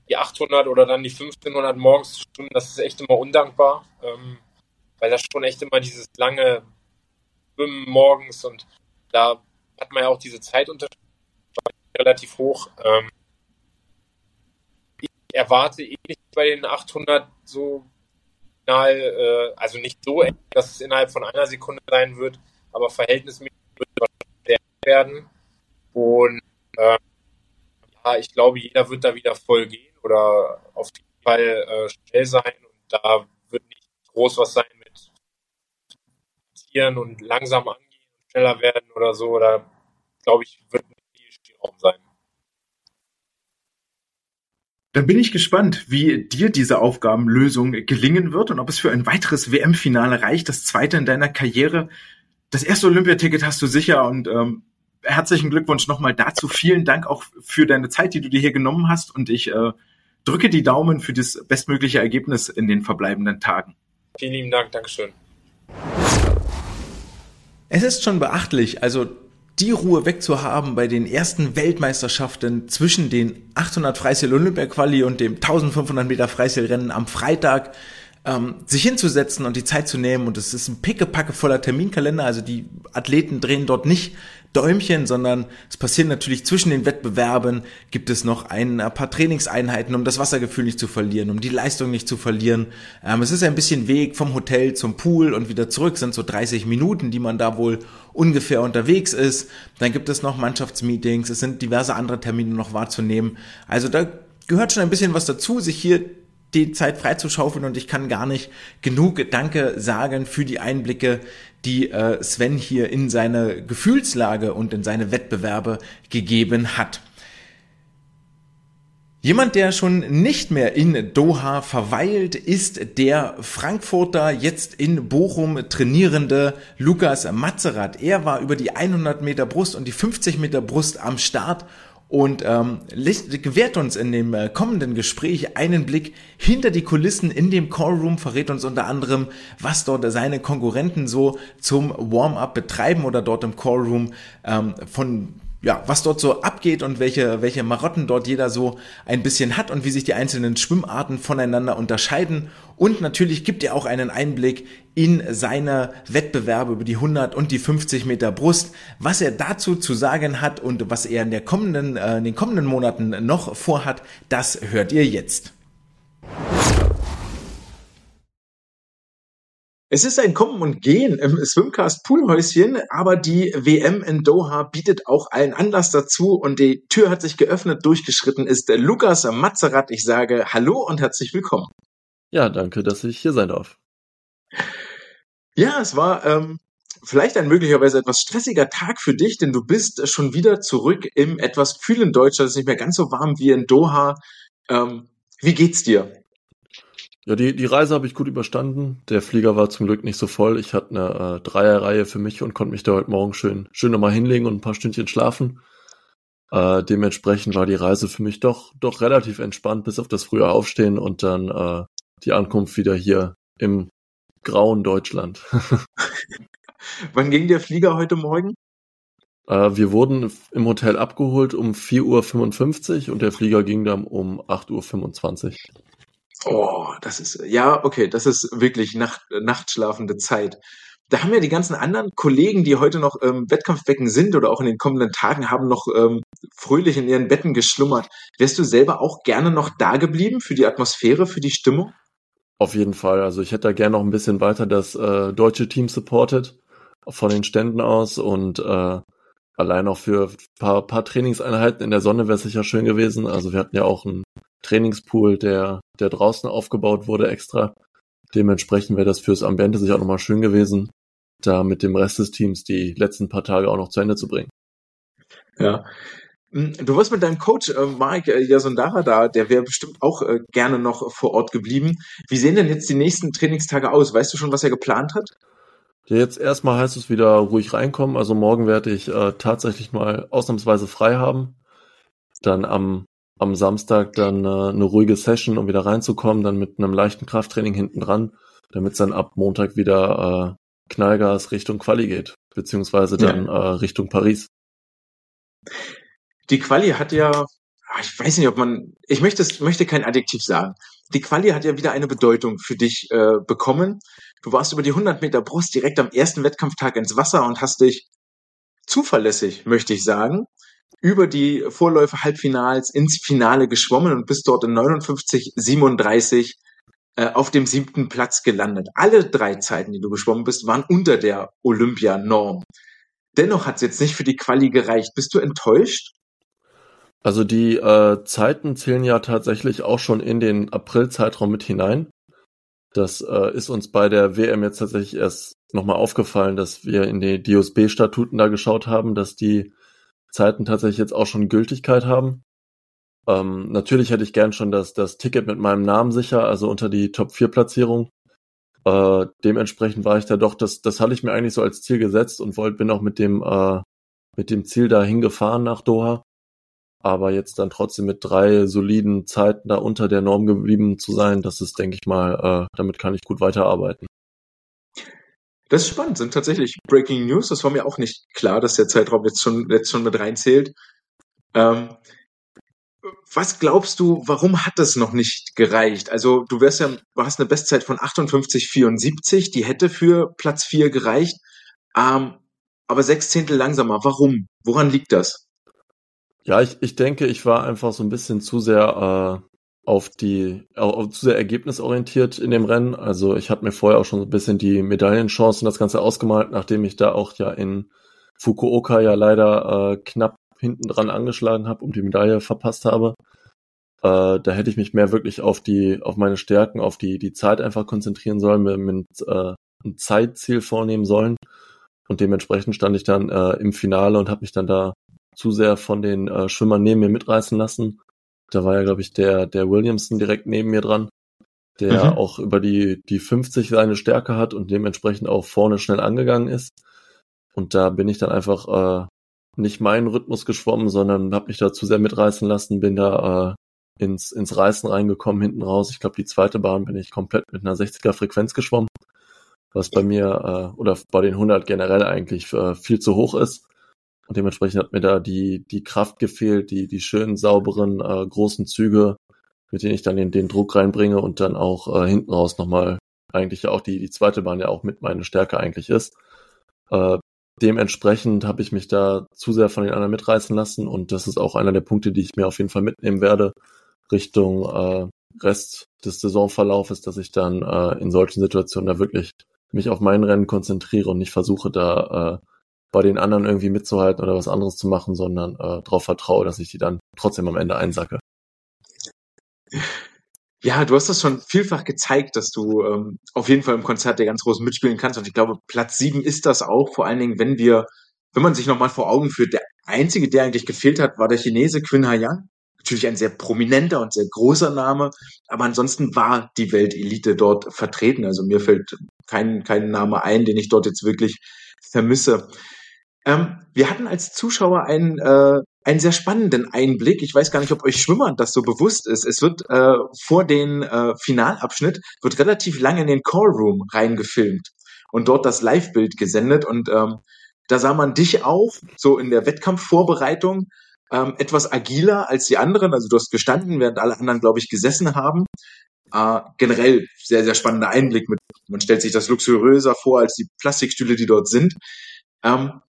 die 800 oder dann die 1500 morgens Stunden, das ist echt immer undankbar, ähm, weil das schon echt immer dieses lange Schwimmen morgens und da hat man ja auch diese Zeitunterschiede relativ hoch. Ähm, ich erwarte ähnlich eh bei den 800 so äh, also nicht so dass es innerhalb von einer Sekunde sein wird, aber verhältnismäßig werden. Und äh, ja, ich glaube, jeder wird da wieder voll gehen oder auf jeden Fall äh, schnell sein. Und da wird nicht groß was sein mit Tieren und langsam angehen schneller werden oder so. Oder glaube ich, wird Spielraum sein. Dann bin ich gespannt, wie dir diese Aufgabenlösung gelingen wird und ob es für ein weiteres WM-Finale reicht, das zweite in deiner Karriere. Das erste Olympiaticket hast du sicher und ähm, herzlichen Glückwunsch nochmal dazu. Vielen Dank auch für deine Zeit, die du dir hier genommen hast und ich äh, drücke die Daumen für das bestmögliche Ergebnis in den verbleibenden Tagen. Vielen lieben Dank, Dankeschön. Es ist schon beachtlich, also die Ruhe wegzuhaben bei den ersten Weltmeisterschaften zwischen den 800 Freistil Olympia Quali und dem 1500 Meter Freistilrennen am Freitag ähm, sich hinzusetzen und die Zeit zu nehmen und es ist ein pickepacke voller Terminkalender, also die Athleten drehen dort nicht Däumchen, sondern es passiert natürlich zwischen den Wettbewerben, gibt es noch ein paar Trainingseinheiten, um das Wassergefühl nicht zu verlieren, um die Leistung nicht zu verlieren. Ähm, es ist ein bisschen Weg vom Hotel zum Pool und wieder zurück, sind so 30 Minuten, die man da wohl ungefähr unterwegs ist. Dann gibt es noch Mannschaftsmeetings, es sind diverse andere Termine noch wahrzunehmen. Also da gehört schon ein bisschen was dazu, sich hier die Zeit freizuschaufeln und ich kann gar nicht genug Danke sagen für die Einblicke, die äh, Sven hier in seine Gefühlslage und in seine Wettbewerbe gegeben hat. Jemand, der schon nicht mehr in Doha verweilt, ist der Frankfurter, jetzt in Bochum trainierende Lukas Mazerat. Er war über die 100 Meter Brust und die 50 Meter Brust am Start und ähm, gewährt uns in dem äh, kommenden Gespräch einen Blick hinter die Kulissen in dem Callroom, verrät uns unter anderem, was dort seine Konkurrenten so zum Warm-up betreiben oder dort im Callroom ähm, von ja, was dort so abgeht und welche, welche Marotten dort jeder so ein bisschen hat und wie sich die einzelnen Schwimmarten voneinander unterscheiden. Und natürlich gibt er auch einen Einblick in seine Wettbewerbe über die 100 und die 50 Meter Brust, was er dazu zu sagen hat und was er in, der kommenden, äh, in den kommenden Monaten noch vorhat, das hört ihr jetzt. Es ist ein Kommen und Gehen im Swimcast Poolhäuschen, aber die WM in Doha bietet auch allen Anlass dazu und die Tür hat sich geöffnet, durchgeschritten ist Lukas Mazerat. Ich sage Hallo und herzlich willkommen. Ja, danke, dass ich hier sein darf. Ja, es war ähm, vielleicht ein möglicherweise etwas stressiger Tag für dich, denn du bist schon wieder zurück im etwas kühlen Deutschland. Es ist nicht mehr ganz so warm wie in Doha. Ähm, wie geht's dir? Ja, die, die Reise habe ich gut überstanden. Der Flieger war zum Glück nicht so voll. Ich hatte eine äh, Dreierreihe für mich und konnte mich da heute Morgen schön, schön nochmal hinlegen und ein paar Stündchen schlafen. Äh, dementsprechend war die Reise für mich doch, doch relativ entspannt, bis auf das frühe Aufstehen und dann äh, die Ankunft wieder hier im grauen Deutschland. Wann ging der Flieger heute Morgen? Äh, wir wurden im Hotel abgeholt um 4.55 Uhr und der Flieger ging dann um 8.25 Uhr. Oh, das ist, ja, okay, das ist wirklich Nacht, nachtschlafende Zeit. Da haben ja die ganzen anderen Kollegen, die heute noch im ähm, Wettkampfbecken sind oder auch in den kommenden Tagen, haben noch ähm, fröhlich in ihren Betten geschlummert. Wärst du selber auch gerne noch da geblieben für die Atmosphäre, für die Stimmung? Auf jeden Fall. Also ich hätte da gerne noch ein bisschen weiter das äh, deutsche Team supported von den Ständen aus und äh, allein auch für paar, paar Trainingseinheiten in der Sonne wäre es sicher schön gewesen. Also wir hatten ja auch einen Trainingspool, der, der draußen aufgebaut wurde extra. Dementsprechend wäre das fürs Ambiente sicher auch nochmal schön gewesen, da mit dem Rest des Teams die letzten paar Tage auch noch zu Ende zu bringen. Ja. Hm, du warst mit deinem Coach äh, Mark äh, Yasundara da, der wäre bestimmt auch äh, gerne noch vor Ort geblieben. Wie sehen denn jetzt die nächsten Trainingstage aus? Weißt du schon, was er geplant hat? Ja, jetzt erstmal heißt es wieder ruhig reinkommen. Also morgen werde ich äh, tatsächlich mal ausnahmsweise frei haben. Dann am am Samstag dann äh, eine ruhige Session, um wieder reinzukommen, dann mit einem leichten Krafttraining hinten dran, damit es dann ab Montag wieder äh, Knallgas Richtung Quali geht, beziehungsweise dann ja. äh, Richtung Paris. Die Quali hat ja, ah, ich weiß nicht, ob man, ich möchte, möchte kein Adjektiv sagen. Die Quali hat ja wieder eine Bedeutung für dich äh, bekommen. Du warst über die 100 Meter Brust direkt am ersten Wettkampftag ins Wasser und hast dich zuverlässig, möchte ich sagen, über die Vorläufe Halbfinals ins Finale geschwommen und bist dort in 59, 37 äh, auf dem siebten Platz gelandet. Alle drei Zeiten, die du geschwommen bist, waren unter der Olympianorm. dennoch hat es jetzt nicht für die Quali gereicht. Bist du enttäuscht? Also die äh, Zeiten zählen ja tatsächlich auch schon in den April-Zeitraum mit hinein. Das äh, ist uns bei der WM jetzt tatsächlich erst nochmal aufgefallen, dass wir in die DOSB-Statuten da geschaut haben, dass die Zeiten tatsächlich jetzt auch schon Gültigkeit haben. Ähm, natürlich hätte ich gern schon das, das Ticket mit meinem Namen sicher, also unter die Top-4-Platzierung. Äh, dementsprechend war ich da doch, das, das hatte ich mir eigentlich so als Ziel gesetzt und wollte, bin auch mit dem, äh, mit dem Ziel da hingefahren nach Doha. Aber jetzt dann trotzdem mit drei soliden Zeiten da unter der Norm geblieben zu sein, das ist, denke ich mal, äh, damit kann ich gut weiterarbeiten. Das ist spannend, sind tatsächlich Breaking News. Das war mir auch nicht klar, dass der Zeitraum jetzt schon, jetzt schon mit reinzählt. Ähm, was glaubst du, warum hat das noch nicht gereicht? Also du wärst ja, du hast eine Bestzeit von 58,74, die hätte für Platz 4 gereicht, ähm, aber sechs Zehntel langsamer. Warum? Woran liegt das? Ja, ich, ich denke, ich war einfach so ein bisschen zu sehr äh, auf die, auf, zu sehr ergebnisorientiert in dem Rennen. Also ich hatte mir vorher auch schon ein bisschen die Medaillenchancen das Ganze ausgemalt, nachdem ich da auch ja in Fukuoka ja leider äh, knapp hinten dran angeschlagen habe und die Medaille verpasst habe. Äh, da hätte ich mich mehr wirklich auf die, auf meine Stärken, auf die, die Zeit einfach konzentrieren sollen, mir mit, äh, ein Zeitziel vornehmen sollen. Und dementsprechend stand ich dann äh, im Finale und habe mich dann da zu sehr von den äh, Schwimmern neben mir mitreißen lassen. Da war ja, glaube ich, der, der Williamson direkt neben mir dran, der mhm. auch über die, die 50 seine Stärke hat und dementsprechend auch vorne schnell angegangen ist. Und da bin ich dann einfach äh, nicht meinen Rhythmus geschwommen, sondern habe mich da zu sehr mitreißen lassen, bin da äh, ins, ins Reißen reingekommen hinten raus. Ich glaube, die zweite Bahn bin ich komplett mit einer 60er Frequenz geschwommen, was bei mir äh, oder bei den 100 generell eigentlich äh, viel zu hoch ist. Und dementsprechend hat mir da die, die Kraft gefehlt, die, die schönen, sauberen, äh, großen Züge, mit denen ich dann den, den Druck reinbringe und dann auch äh, hinten raus nochmal eigentlich auch die, die zweite Bahn ja auch mit meine Stärke eigentlich ist. Äh, dementsprechend habe ich mich da zu sehr von den anderen mitreißen lassen und das ist auch einer der Punkte, die ich mir auf jeden Fall mitnehmen werde Richtung äh, Rest des Saisonverlaufes, dass ich dann äh, in solchen Situationen da wirklich mich auf mein Rennen konzentriere und nicht versuche da äh, bei den anderen irgendwie mitzuhalten oder was anderes zu machen, sondern äh, darauf vertraue, dass ich die dann trotzdem am Ende einsacke. Ja, du hast das schon vielfach gezeigt, dass du ähm, auf jeden Fall im Konzert der ganz großen mitspielen kannst. Und ich glaube, Platz sieben ist das auch, vor allen Dingen, wenn wir, wenn man sich nochmal vor Augen führt, der einzige, der eigentlich gefehlt hat, war der Chinese Quinn Haiyang. Natürlich ein sehr prominenter und sehr großer Name, aber ansonsten war die Weltelite dort vertreten. Also mir fällt kein, kein Name ein, den ich dort jetzt wirklich vermisse. Ähm, wir hatten als Zuschauer einen äh, einen sehr spannenden Einblick. Ich weiß gar nicht, ob euch Schwimmern das so bewusst ist. Es wird äh, vor den äh, Finalabschnitt wird relativ lange in den Callroom reingefilmt und dort das Live-Bild gesendet und ähm, da sah man dich auch so in der Wettkampfvorbereitung ähm, etwas agiler als die anderen. Also du hast gestanden, während alle anderen, glaube ich, gesessen haben. Äh, generell sehr, sehr spannender Einblick. Mit, man stellt sich das luxuriöser vor als die Plastikstühle, die dort sind. Ähm,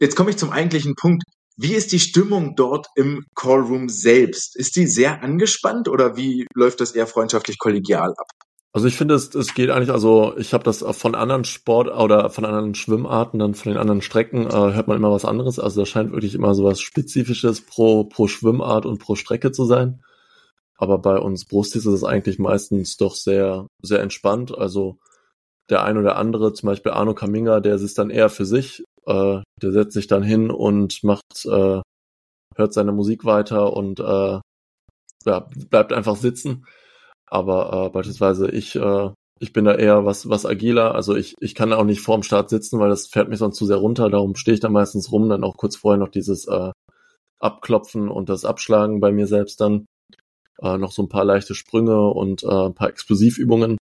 jetzt komme ich zum eigentlichen Punkt. Wie ist die Stimmung dort im Callroom selbst? Ist die sehr angespannt oder wie läuft das eher freundschaftlich kollegial ab? Also ich finde, es, es geht eigentlich, also ich habe das von anderen Sport oder von anderen Schwimmarten, dann von den anderen Strecken, äh, hört man immer was anderes. Also da scheint wirklich immer so was Spezifisches pro, pro Schwimmart und pro Strecke zu sein. Aber bei uns Brustis ist es eigentlich meistens doch sehr, sehr entspannt. Also der ein oder andere, zum Beispiel Arno Kaminga, der ist dann eher für sich äh, der setzt sich dann hin und macht, äh, hört seine Musik weiter und äh, ja, bleibt einfach sitzen. Aber äh, beispielsweise ich, äh, ich bin da eher was, was agiler. Also ich, ich kann auch nicht vorm Start sitzen, weil das fährt mich sonst zu sehr runter. Darum stehe ich da meistens rum, dann auch kurz vorher noch dieses äh, Abklopfen und das Abschlagen bei mir selbst dann. Äh, noch so ein paar leichte Sprünge und äh, ein paar Explosivübungen.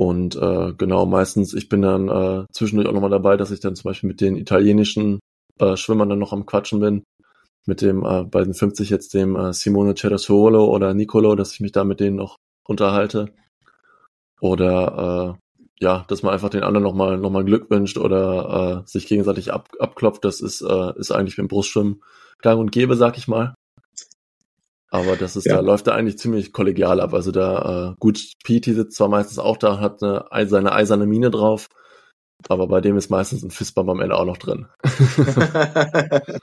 Und äh, genau, meistens, ich bin dann äh, zwischendurch auch nochmal dabei, dass ich dann zum Beispiel mit den italienischen äh, Schwimmern dann noch am Quatschen bin. Mit dem, äh, bei den 50 jetzt dem äh, Simone Cerasuolo oder Nicolo, dass ich mich da mit denen noch unterhalte. Oder äh, ja, dass man einfach den anderen nochmal noch mal Glück wünscht oder äh, sich gegenseitig ab, abklopft, das ist, äh, ist eigentlich beim Brustschwimmen gang und gäbe, sag ich mal. Aber das ist, ja. da läuft er eigentlich ziemlich kollegial ab. Also da, äh, gut, Petey sitzt zwar meistens auch da, hat eine, seine eiserne Mine drauf, aber bei dem ist meistens ein Fistbump am Ende auch noch drin.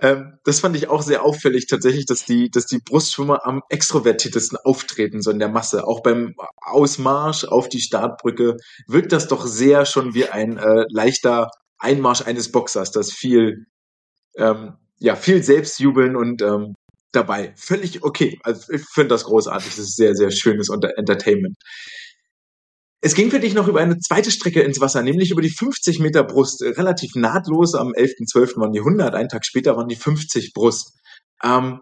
ähm, das fand ich auch sehr auffällig tatsächlich, dass die, dass die Brustschwimmer am extrovertiertesten auftreten, so in der Masse. Auch beim Ausmarsch auf die Startbrücke wirkt das doch sehr schon wie ein äh, leichter Einmarsch eines Boxers, das viel, ähm, ja, viel Selbstjubeln und ähm, dabei. Völlig okay. Also ich finde das großartig. Das ist sehr, sehr schönes Entertainment. Es ging für dich noch über eine zweite Strecke ins Wasser, nämlich über die 50 Meter Brust. Relativ nahtlos. Am 11.12. waren die 100, einen Tag später waren die 50 Brust. Ähm,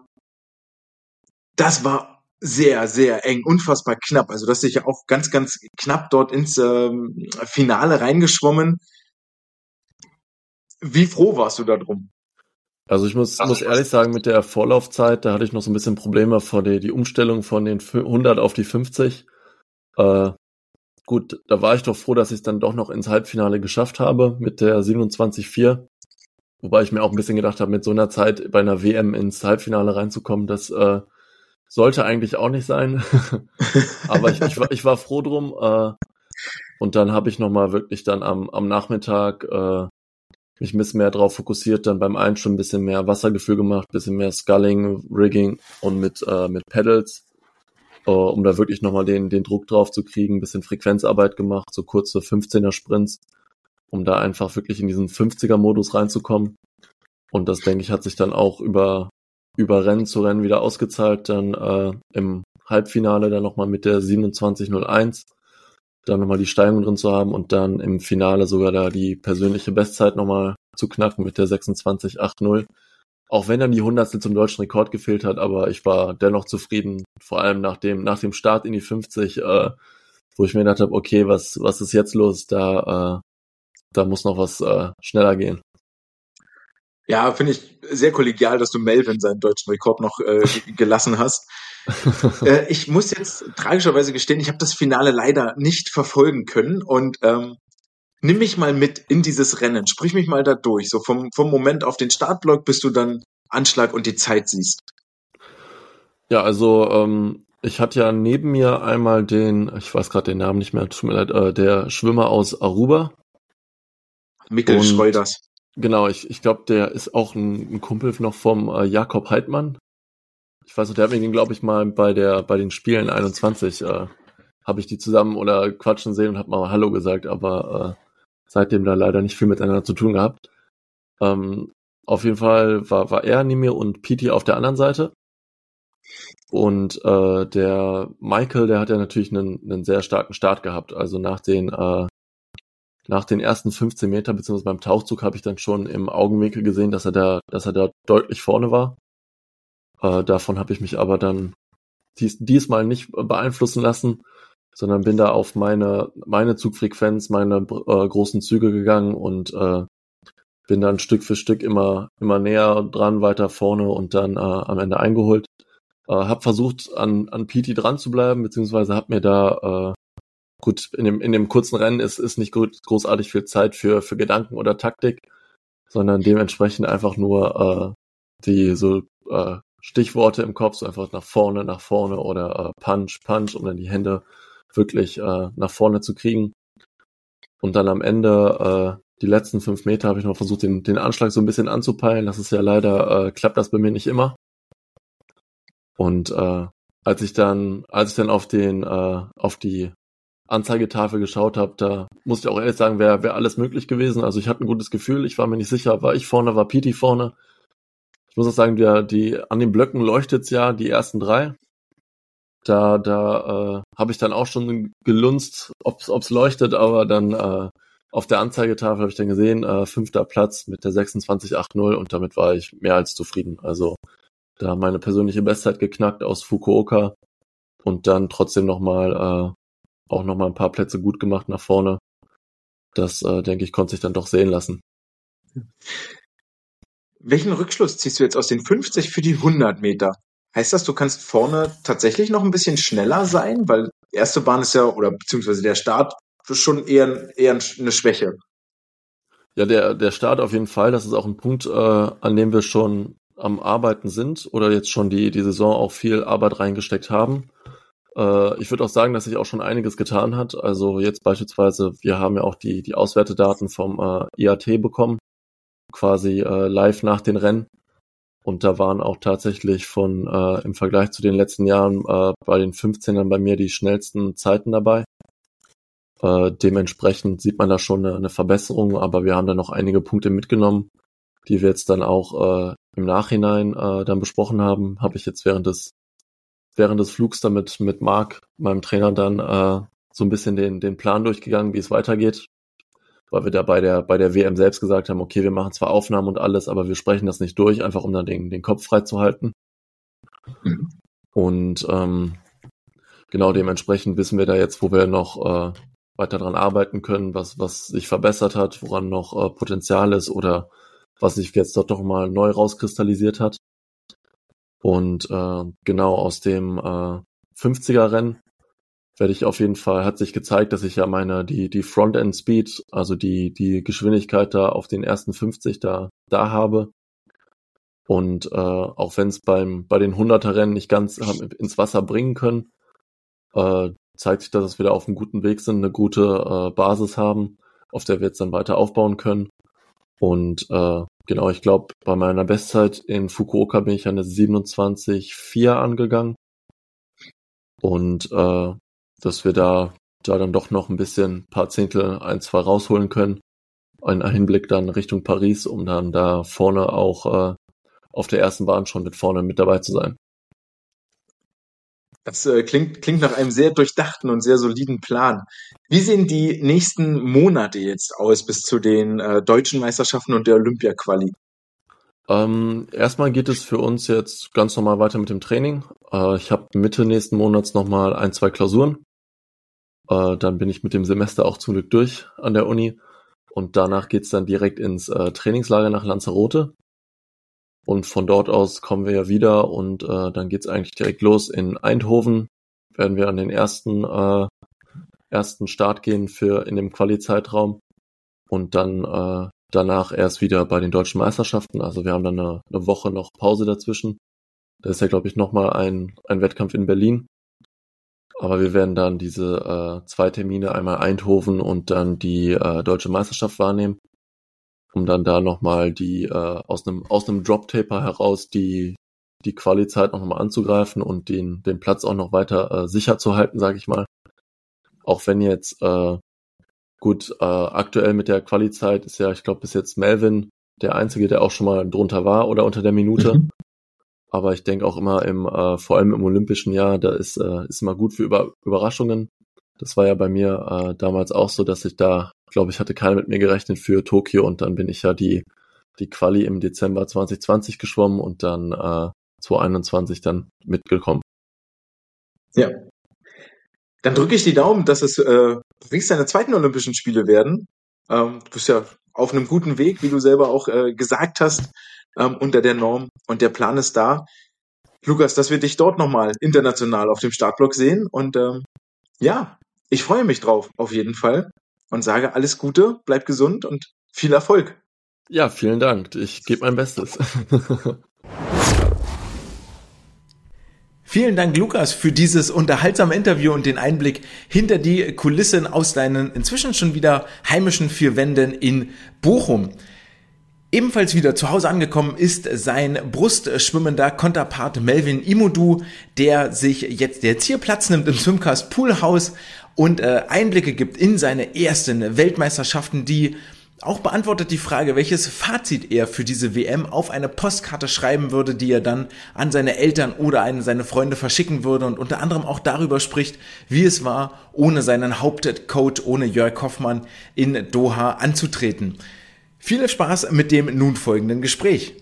das war sehr, sehr eng, unfassbar knapp. Also du hast dich ja auch ganz, ganz knapp dort ins ähm, Finale reingeschwommen. Wie froh warst du da drum? Also ich muss, muss ehrlich sagen, mit der Vorlaufzeit, da hatte ich noch so ein bisschen Probleme vor der die Umstellung von den 100 auf die 50. Äh, gut, da war ich doch froh, dass ich es dann doch noch ins Halbfinale geschafft habe mit der 27-4. Wobei ich mir auch ein bisschen gedacht habe, mit so einer Zeit bei einer WM ins Halbfinale reinzukommen, das äh, sollte eigentlich auch nicht sein. Aber ich, ich, war, ich war froh drum. Äh, und dann habe ich nochmal wirklich dann am, am Nachmittag äh, mich ein bisschen mehr darauf fokussiert, dann beim schon ein bisschen mehr Wassergefühl gemacht, bisschen mehr Sculling, Rigging und mit, äh, mit Pedals äh, um da wirklich nochmal den, den Druck drauf zu kriegen, bisschen Frequenzarbeit gemacht, so kurze 15er Sprints, um da einfach wirklich in diesen 50er Modus reinzukommen. Und das, denke ich, hat sich dann auch über, über Rennen zu Rennen wieder ausgezahlt, dann äh, im Halbfinale dann nochmal mit der 27.01 da nochmal die Steigung drin zu haben und dann im Finale sogar da die persönliche Bestzeit nochmal zu knacken mit der 26.80 auch wenn dann die Hundertstel zum deutschen Rekord gefehlt hat, aber ich war dennoch zufrieden, vor allem nach dem, nach dem Start in die 50, äh, wo ich mir gedacht habe, okay, was, was ist jetzt los? Da, äh, da muss noch was äh, schneller gehen. Ja, finde ich sehr kollegial, dass du Melvin seinen deutschen Rekord noch äh, gelassen hast. äh, ich muss jetzt tragischerweise gestehen, ich habe das Finale leider nicht verfolgen können und ähm, nimm mich mal mit in dieses Rennen, sprich mich mal da durch, so vom, vom Moment auf den Startblock, bis du dann Anschlag und die Zeit siehst. Ja, also ähm, ich hatte ja neben mir einmal den, ich weiß gerade den Namen nicht mehr, tut mir leid, äh, der Schwimmer aus Aruba. Mikkel und, Schreuders. Genau, ich, ich glaube, der ist auch ein, ein Kumpel noch vom äh, Jakob Heidmann. Ich weiß nicht, der hat mir glaube ich, mal bei der bei den Spielen 21 äh, habe ich die zusammen oder quatschen sehen und habe mal Hallo gesagt, aber äh, seitdem da leider nicht viel miteinander zu tun gehabt. Ähm, auf jeden Fall war, war er neben mir und Pete auf der anderen Seite. Und äh, der Michael, der hat ja natürlich einen, einen sehr starken Start gehabt. Also nach den, äh, nach den ersten 15 Meter, beziehungsweise beim Tauchzug, habe ich dann schon im Augenwinkel gesehen, dass er da, dass er da deutlich vorne war. Äh, davon habe ich mich aber dann dies, diesmal nicht beeinflussen lassen sondern bin da auf meine, meine Zugfrequenz, meine äh, großen Züge gegangen und äh, bin dann Stück für Stück immer, immer näher dran, weiter vorne und dann äh, am Ende eingeholt. Äh, hab versucht, an, an PT dran zu bleiben, beziehungsweise hab mir da, äh, gut, in dem, in dem kurzen Rennen ist, ist nicht großartig viel Zeit für, für Gedanken oder Taktik, sondern dementsprechend einfach nur äh, die so äh, Stichworte im Kopf, so einfach nach vorne, nach vorne oder äh, Punch, Punch, um dann die Hände wirklich äh, nach vorne zu kriegen. Und dann am Ende, äh, die letzten fünf Meter, habe ich noch versucht, den, den Anschlag so ein bisschen anzupeilen. Das ist ja leider, äh, klappt das bei mir nicht immer. Und äh, als ich dann, als ich dann auf den, äh, auf die Anzeigetafel geschaut habe, da musste ich auch ehrlich sagen, wäre wär alles möglich gewesen. Also ich hatte ein gutes Gefühl, ich war mir nicht sicher, war ich vorne, war Piti vorne. Ich muss auch sagen, der, die, an den Blöcken leuchtet's ja, die ersten drei. Da, da äh, habe ich dann auch schon gelunzt, ob es leuchtet, aber dann äh, auf der Anzeigetafel habe ich dann gesehen, äh, fünfter Platz mit der 26.80 und damit war ich mehr als zufrieden. Also da meine persönliche Bestzeit geknackt aus Fukuoka und dann trotzdem nochmal äh, auch nochmal ein paar Plätze gut gemacht nach vorne. Das, äh, denke ich, konnte sich dann doch sehen lassen. Welchen Rückschluss ziehst du jetzt aus den 50 für die 100 Meter? Heißt das, du kannst vorne tatsächlich noch ein bisschen schneller sein? Weil erste Bahn ist ja, oder beziehungsweise der Start schon eher, eher eine Schwäche. Ja, der, der Start auf jeden Fall. Das ist auch ein Punkt, äh, an dem wir schon am Arbeiten sind oder jetzt schon die, die Saison auch viel Arbeit reingesteckt haben. Äh, ich würde auch sagen, dass sich auch schon einiges getan hat. Also jetzt beispielsweise, wir haben ja auch die, die Auswertedaten vom äh, IAT bekommen, quasi äh, live nach den Rennen. Und da waren auch tatsächlich von äh, im Vergleich zu den letzten Jahren äh, bei den 15ern bei mir die schnellsten Zeiten dabei. Äh, dementsprechend sieht man da schon eine, eine Verbesserung, aber wir haben da noch einige Punkte mitgenommen, die wir jetzt dann auch äh, im Nachhinein äh, dann besprochen haben. Habe ich jetzt während des während des Flugs damit mit Marc, meinem Trainer, dann äh, so ein bisschen den den Plan durchgegangen, wie es weitergeht weil wir da bei der, bei der WM selbst gesagt haben, okay, wir machen zwar Aufnahmen und alles, aber wir sprechen das nicht durch, einfach um dann den, den Kopf frei zu halten. Mhm. Und ähm, genau dementsprechend wissen wir da jetzt, wo wir noch äh, weiter dran arbeiten können, was, was sich verbessert hat, woran noch äh, Potenzial ist oder was sich jetzt dort doch mal neu rauskristallisiert hat. Und äh, genau aus dem äh, 50er-Rennen werde ich auf jeden Fall, hat sich gezeigt, dass ich ja meine, die, die Frontend Speed, also die, die Geschwindigkeit da auf den ersten 50 da, da habe. Und äh, auch wenn es beim, bei den 100er Rennen nicht ganz ins Wasser bringen können, äh, zeigt sich, dass wir da auf einem guten Weg sind, eine gute äh, Basis haben, auf der wir jetzt dann weiter aufbauen können. Und äh, genau, ich glaube, bei meiner Bestzeit in Fukuoka bin ich eine 27,4 angegangen. Und äh, dass wir da, da dann doch noch ein bisschen paar Zehntel, ein, zwei rausholen können. Ein Hinblick dann Richtung Paris, um dann da vorne auch äh, auf der ersten Bahn schon mit vorne mit dabei zu sein. Das äh, klingt, klingt nach einem sehr durchdachten und sehr soliden Plan. Wie sehen die nächsten Monate jetzt aus bis zu den äh, deutschen Meisterschaften und der Olympia-Quali? Ähm, erstmal geht es für uns jetzt ganz normal weiter mit dem Training. Äh, ich habe Mitte nächsten Monats nochmal ein, zwei Klausuren. Äh, dann bin ich mit dem Semester auch zum Glück durch an der Uni. Und danach geht's dann direkt ins äh, Trainingslager nach Lanzarote. Und von dort aus kommen wir ja wieder und äh, dann geht's eigentlich direkt los. In Eindhoven werden wir an den ersten, äh, ersten Start gehen für in dem Quali-Zeitraum. Und dann äh, danach erst wieder bei den deutschen Meisterschaften. Also wir haben dann eine, eine Woche noch Pause dazwischen. Da ist ja, glaube ich, nochmal ein, ein Wettkampf in Berlin. Aber wir werden dann diese äh, zwei Termine, einmal Eindhoven und dann die äh, deutsche Meisterschaft wahrnehmen, um dann da nochmal die äh, aus einem aus einem Drop Taper heraus die die Quali-Zeit noch mal anzugreifen und den den Platz auch noch weiter äh, sicher zu halten, sage ich mal. Auch wenn jetzt äh, gut äh, aktuell mit der Quali-Zeit ist ja, ich glaube bis jetzt Melvin der einzige, der auch schon mal drunter war oder unter der Minute. Mhm. Aber ich denke auch immer im, äh, vor allem im olympischen Jahr, da ist, äh, ist immer gut für Über Überraschungen. Das war ja bei mir äh, damals auch so, dass ich da, glaube ich, hatte keiner mit mir gerechnet für Tokio und dann bin ich ja die, die Quali im Dezember 2020 geschwommen und dann äh, 2021 dann mitgekommen. Ja. Dann drücke ich die Daumen, dass es äh, Paris deine zweiten Olympischen Spiele werden. Ähm, du bist ja auf einem guten Weg, wie du selber auch äh, gesagt hast ähm, unter der Norm. Und der Plan ist da, Lukas, dass wir dich dort nochmal international auf dem Startblock sehen. Und ähm, ja, ich freue mich drauf, auf jeden Fall. Und sage alles Gute, bleib gesund und viel Erfolg. Ja, vielen Dank. Ich gebe mein Bestes. Vielen Dank, Lukas, für dieses unterhaltsame Interview und den Einblick hinter die Kulissen aus deinen inzwischen schon wieder heimischen vier Wänden in Bochum. Ebenfalls wieder zu Hause angekommen ist sein brustschwimmender Konterpart Melvin Imodu, der sich jetzt, der jetzt hier Platz nimmt im Swimcast Poolhaus und äh, Einblicke gibt in seine ersten Weltmeisterschaften, die auch beantwortet die Frage, welches Fazit er für diese WM auf eine Postkarte schreiben würde, die er dann an seine Eltern oder an seine Freunde verschicken würde und unter anderem auch darüber spricht, wie es war, ohne seinen Hauptcoach, ohne Jörg Hoffmann in Doha anzutreten. Viel Spaß mit dem nun folgenden Gespräch.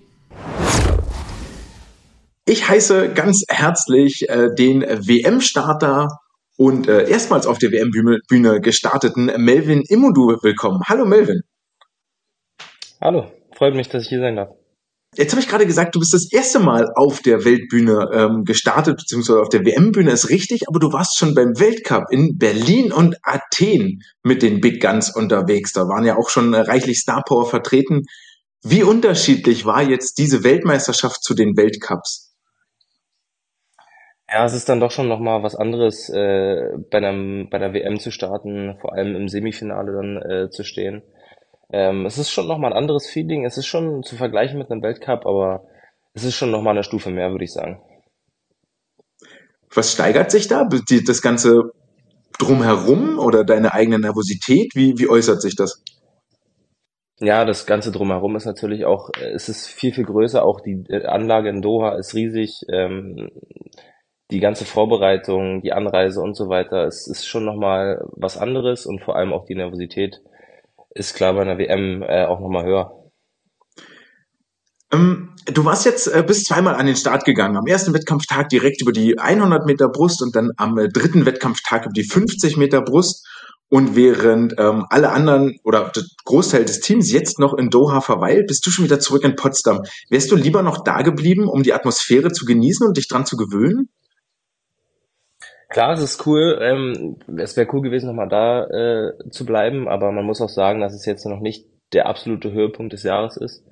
Ich heiße ganz herzlich äh, den WM-Starter und äh, erstmals auf der WM-Bühne gestarteten Melvin Immudu willkommen. Hallo Melvin. Hallo, freut mich, dass ich hier sein darf. Jetzt habe ich gerade gesagt, du bist das erste Mal auf der Weltbühne ähm, gestartet, beziehungsweise auf der WM-Bühne, ist richtig, aber du warst schon beim Weltcup in Berlin und Athen mit den Big Guns unterwegs. Da waren ja auch schon reichlich Star Power vertreten. Wie unterschiedlich war jetzt diese Weltmeisterschaft zu den Weltcups? Ja, es ist dann doch schon nochmal was anderes, äh, bei einem, bei der WM zu starten, vor allem im Semifinale dann äh, zu stehen. Ähm, es ist schon nochmal ein anderes Feeling. Es ist schon zu vergleichen mit einem Weltcup, aber es ist schon nochmal eine Stufe mehr, würde ich sagen. Was steigert sich da? Das ganze drumherum oder deine eigene Nervosität? Wie, wie äußert sich das? Ja, das Ganze drumherum ist natürlich auch, es ist viel, viel größer. Auch die Anlage in Doha ist riesig. Ähm, die ganze Vorbereitung, die Anreise und so weiter, es ist schon nochmal was anderes und vor allem auch die Nervosität ist klar bei einer WM äh, auch nochmal höher. Ähm, du warst jetzt äh, bis zweimal an den Start gegangen. Am ersten Wettkampftag direkt über die 100 Meter Brust und dann am äh, dritten Wettkampftag über die 50 Meter Brust. Und während ähm, alle anderen oder der Großteil des Teams jetzt noch in Doha verweilt, bist du schon wieder zurück in Potsdam. Wärst du lieber noch da geblieben, um die Atmosphäre zu genießen und dich dran zu gewöhnen? Klar, es ist cool. Ähm, es wäre cool gewesen, nochmal da äh, zu bleiben, aber man muss auch sagen, dass es jetzt noch nicht der absolute Höhepunkt des Jahres ist.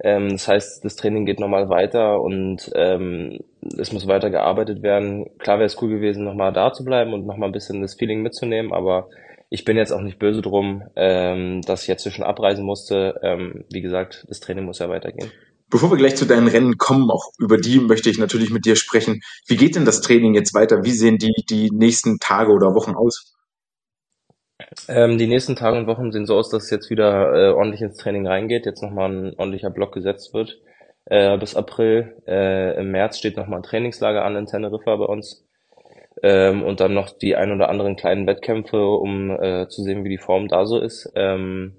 Ähm, das heißt, das Training geht nochmal weiter und ähm, es muss weiter gearbeitet werden. Klar wäre es cool gewesen, nochmal da zu bleiben und nochmal ein bisschen das Feeling mitzunehmen, aber ich bin jetzt auch nicht böse drum, ähm, dass ich jetzt zwischen abreisen musste. Ähm, wie gesagt, das Training muss ja weitergehen. Bevor wir gleich zu deinen Rennen kommen, auch über die möchte ich natürlich mit dir sprechen. Wie geht denn das Training jetzt weiter? Wie sehen die, die nächsten Tage oder Wochen aus? Ähm, die nächsten Tage und Wochen sehen so aus, dass es jetzt wieder äh, ordentlich ins Training reingeht, jetzt nochmal ein ordentlicher Block gesetzt wird äh, bis April. Äh, Im März steht nochmal ein Trainingslager an in Teneriffa bei uns. Ähm, und dann noch die ein oder anderen kleinen Wettkämpfe, um äh, zu sehen, wie die Form da so ist. Ähm,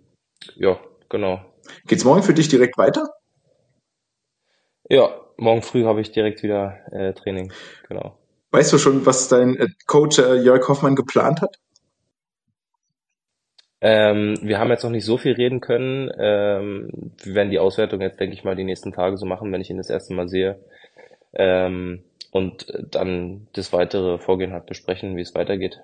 ja, genau. Geht's morgen für dich direkt weiter? Ja, morgen früh habe ich direkt wieder äh, Training, genau. Weißt du schon, was dein äh, Coach äh, Jörg Hoffmann geplant hat? Ähm, wir haben jetzt noch nicht so viel reden können. Ähm, wir werden die Auswertung jetzt, denke ich mal, die nächsten Tage so machen, wenn ich ihn das erste Mal sehe. Ähm, und dann das weitere Vorgehen halt besprechen, wie es weitergeht.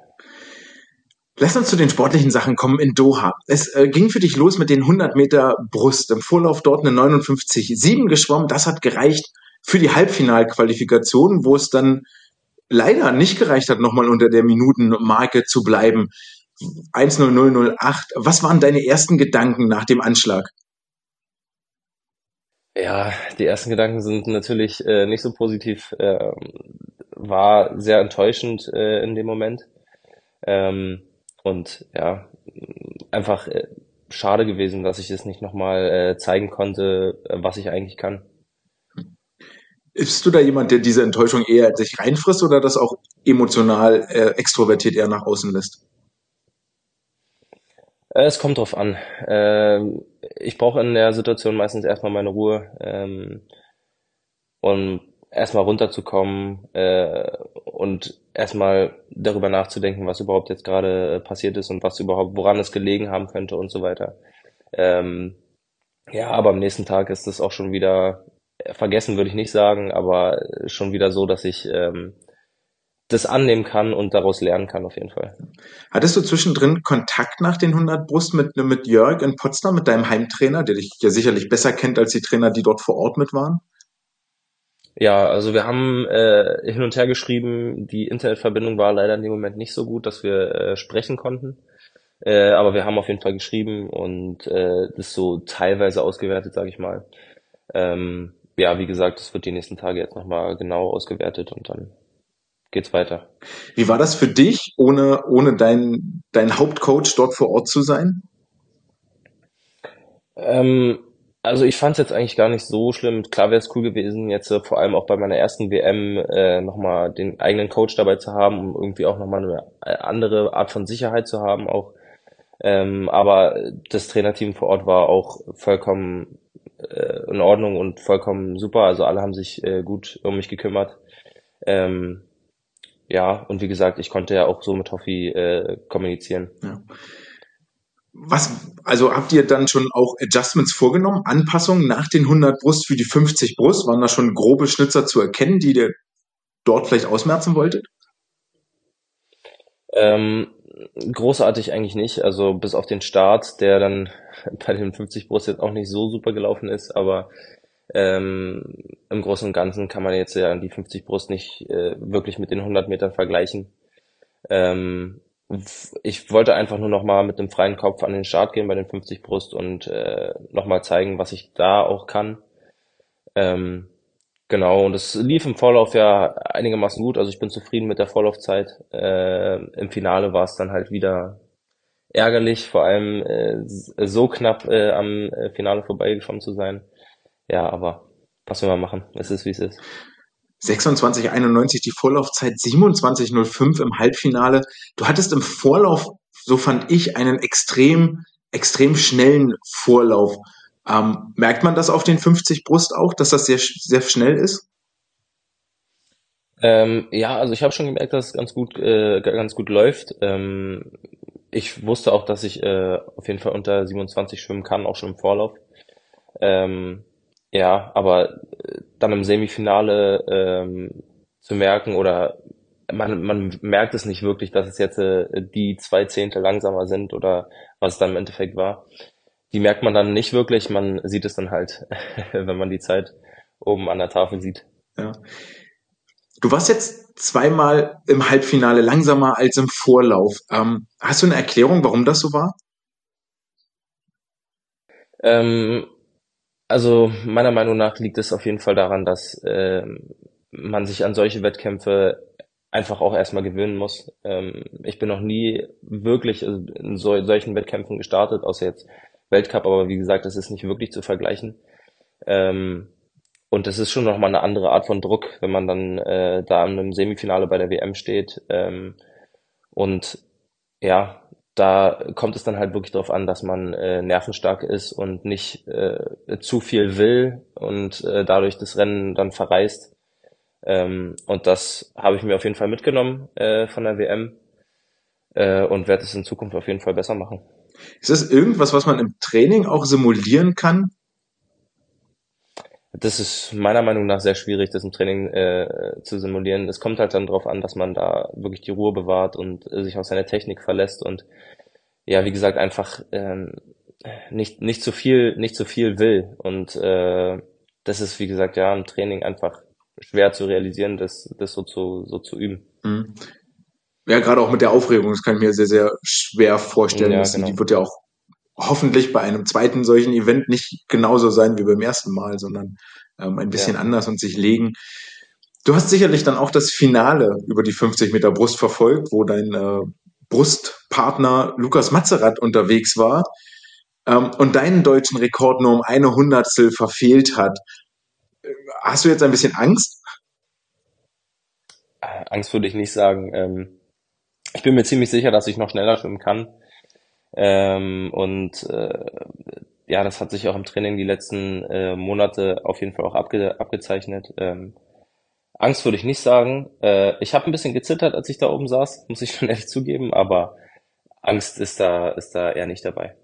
Lass uns zu den sportlichen Sachen kommen in Doha. Es äh, ging für dich los mit den 100 Meter Brust. Im Vorlauf dort eine 59,7 geschwommen. Das hat gereicht für die Halbfinalqualifikation, wo es dann leider nicht gereicht hat, nochmal unter der Minutenmarke zu bleiben. 10008. Was waren deine ersten Gedanken nach dem Anschlag? Ja, die ersten Gedanken sind natürlich äh, nicht so positiv. Äh, war sehr enttäuschend äh, in dem Moment. Ähm, und ja, einfach äh, schade gewesen, dass ich es nicht nochmal äh, zeigen konnte, äh, was ich eigentlich kann. Bist du da jemand, der diese Enttäuschung eher sich reinfrisst oder das auch emotional äh, extrovertiert eher nach außen lässt? Äh, es kommt drauf an. Ähm, ich brauche in der Situation meistens erstmal meine Ruhe ähm, und erstmal runterzukommen äh, und erstmal darüber nachzudenken, was überhaupt jetzt gerade passiert ist und was überhaupt, woran es gelegen haben könnte und so weiter. Ähm, ja, aber am nächsten Tag ist es auch schon wieder vergessen, würde ich nicht sagen, aber schon wieder so, dass ich ähm, das annehmen kann und daraus lernen kann auf jeden Fall. Hattest du zwischendrin Kontakt nach den 100 Brust mit, mit Jörg in Potsdam, mit deinem Heimtrainer, der dich ja sicherlich besser kennt als die Trainer, die dort vor Ort mit waren? Ja, also wir haben äh, hin und her geschrieben. Die Internetverbindung war leider in dem Moment nicht so gut, dass wir äh, sprechen konnten. Äh, aber wir haben auf jeden Fall geschrieben und äh, das so teilweise ausgewertet, sage ich mal. Ähm, ja, wie gesagt, das wird die nächsten Tage jetzt nochmal genau ausgewertet und dann geht's weiter. Wie war das für dich, ohne, ohne dein, dein Hauptcoach dort vor Ort zu sein? Ähm, also ich fand es jetzt eigentlich gar nicht so schlimm. Klar wäre es cool gewesen, jetzt äh, vor allem auch bei meiner ersten WM äh, nochmal den eigenen Coach dabei zu haben, um irgendwie auch nochmal eine äh, andere Art von Sicherheit zu haben auch. Ähm, aber das Trainerteam vor Ort war auch vollkommen äh, in Ordnung und vollkommen super. Also alle haben sich äh, gut um mich gekümmert. Ähm, ja, und wie gesagt, ich konnte ja auch so mit Hoffi äh, kommunizieren. Ja. Was, also habt ihr dann schon auch Adjustments vorgenommen, Anpassungen nach den 100 Brust für die 50 Brust? Waren da schon grobe Schnitzer zu erkennen, die ihr dort vielleicht ausmerzen wolltet? Ähm, großartig eigentlich nicht. Also bis auf den Start, der dann bei den 50 Brust jetzt auch nicht so super gelaufen ist, aber Ähm, Im Großen und Ganzen kann man jetzt ja die 50 Brust nicht äh, wirklich mit den 100 Metern vergleichen. Ähm, ich wollte einfach nur noch mal mit einem freien Kopf an den Start gehen bei den 50 Brust und äh, noch mal zeigen, was ich da auch kann. Ähm, genau, und es lief im Vorlauf ja einigermaßen gut. Also ich bin zufrieden mit der Vorlaufzeit. Äh, Im Finale war es dann halt wieder ärgerlich, vor allem äh, so knapp äh, am Finale vorbeigekommen zu sein. Ja, aber was will man machen? Es ist, wie es ist. 26,91 die Vorlaufzeit, 27,05 im Halbfinale. Du hattest im Vorlauf, so fand ich, einen extrem, extrem schnellen Vorlauf. Ähm, merkt man das auf den 50 Brust auch, dass das sehr, sehr schnell ist? Ähm, ja, also ich habe schon gemerkt, dass es ganz gut, äh, ganz gut läuft. Ähm, ich wusste auch, dass ich äh, auf jeden Fall unter 27 schwimmen kann, auch schon im Vorlauf. Ähm, ja, aber äh, dann im Semifinale ähm, zu merken oder man, man merkt es nicht wirklich, dass es jetzt äh, die zwei Zehntel langsamer sind oder was es dann im Endeffekt war. Die merkt man dann nicht wirklich, man sieht es dann halt, wenn man die Zeit oben an der Tafel sieht. Ja. Du warst jetzt zweimal im Halbfinale langsamer als im Vorlauf. Ähm, hast du eine Erklärung, warum das so war? Ähm, also meiner Meinung nach liegt es auf jeden Fall daran, dass ähm, man sich an solche Wettkämpfe einfach auch erstmal gewöhnen muss. Ähm, ich bin noch nie wirklich in so, solchen Wettkämpfen gestartet, außer jetzt Weltcup, aber wie gesagt, das ist nicht wirklich zu vergleichen. Ähm, und das ist schon nochmal eine andere Art von Druck, wenn man dann äh, da in einem Semifinale bei der WM steht. Ähm, und ja, da kommt es dann halt wirklich darauf an, dass man äh, nervenstark ist und nicht äh, zu viel will und äh, dadurch das Rennen dann verreist. Ähm, und das habe ich mir auf jeden Fall mitgenommen äh, von der WM äh, und werde es in Zukunft auf jeden Fall besser machen. Ist das irgendwas, was man im Training auch simulieren kann? Das ist meiner Meinung nach sehr schwierig, das im Training äh, zu simulieren. Es kommt halt dann darauf an, dass man da wirklich die Ruhe bewahrt und äh, sich auf seine Technik verlässt und ja, wie gesagt, einfach ähm, nicht nicht zu viel nicht zu viel will und äh, das ist wie gesagt ja im Training einfach schwer zu realisieren, das das so zu so zu üben. Mhm. Ja, gerade auch mit der Aufregung, das kann ich mir sehr sehr schwer vorstellen. Ja, genau. Die wird ja auch hoffentlich bei einem zweiten solchen Event nicht genauso sein wie beim ersten Mal, sondern ähm, ein bisschen ja. anders und sich legen. Du hast sicherlich dann auch das Finale über die 50 Meter Brust verfolgt, wo dein äh, Brustpartner Lukas Mazerat unterwegs war ähm, und deinen deutschen Rekord nur um eine Hundertstel verfehlt hat. Hast du jetzt ein bisschen Angst? Äh, Angst würde ich nicht sagen. Ähm, ich bin mir ziemlich sicher, dass ich noch schneller schwimmen kann. Ähm, und äh, ja, das hat sich auch im Training die letzten äh, Monate auf jeden Fall auch abge abgezeichnet. Ähm, Angst würde ich nicht sagen. Äh, ich habe ein bisschen gezittert, als ich da oben saß, muss ich schon ehrlich zugeben, aber Angst ist da, ist da eher nicht dabei.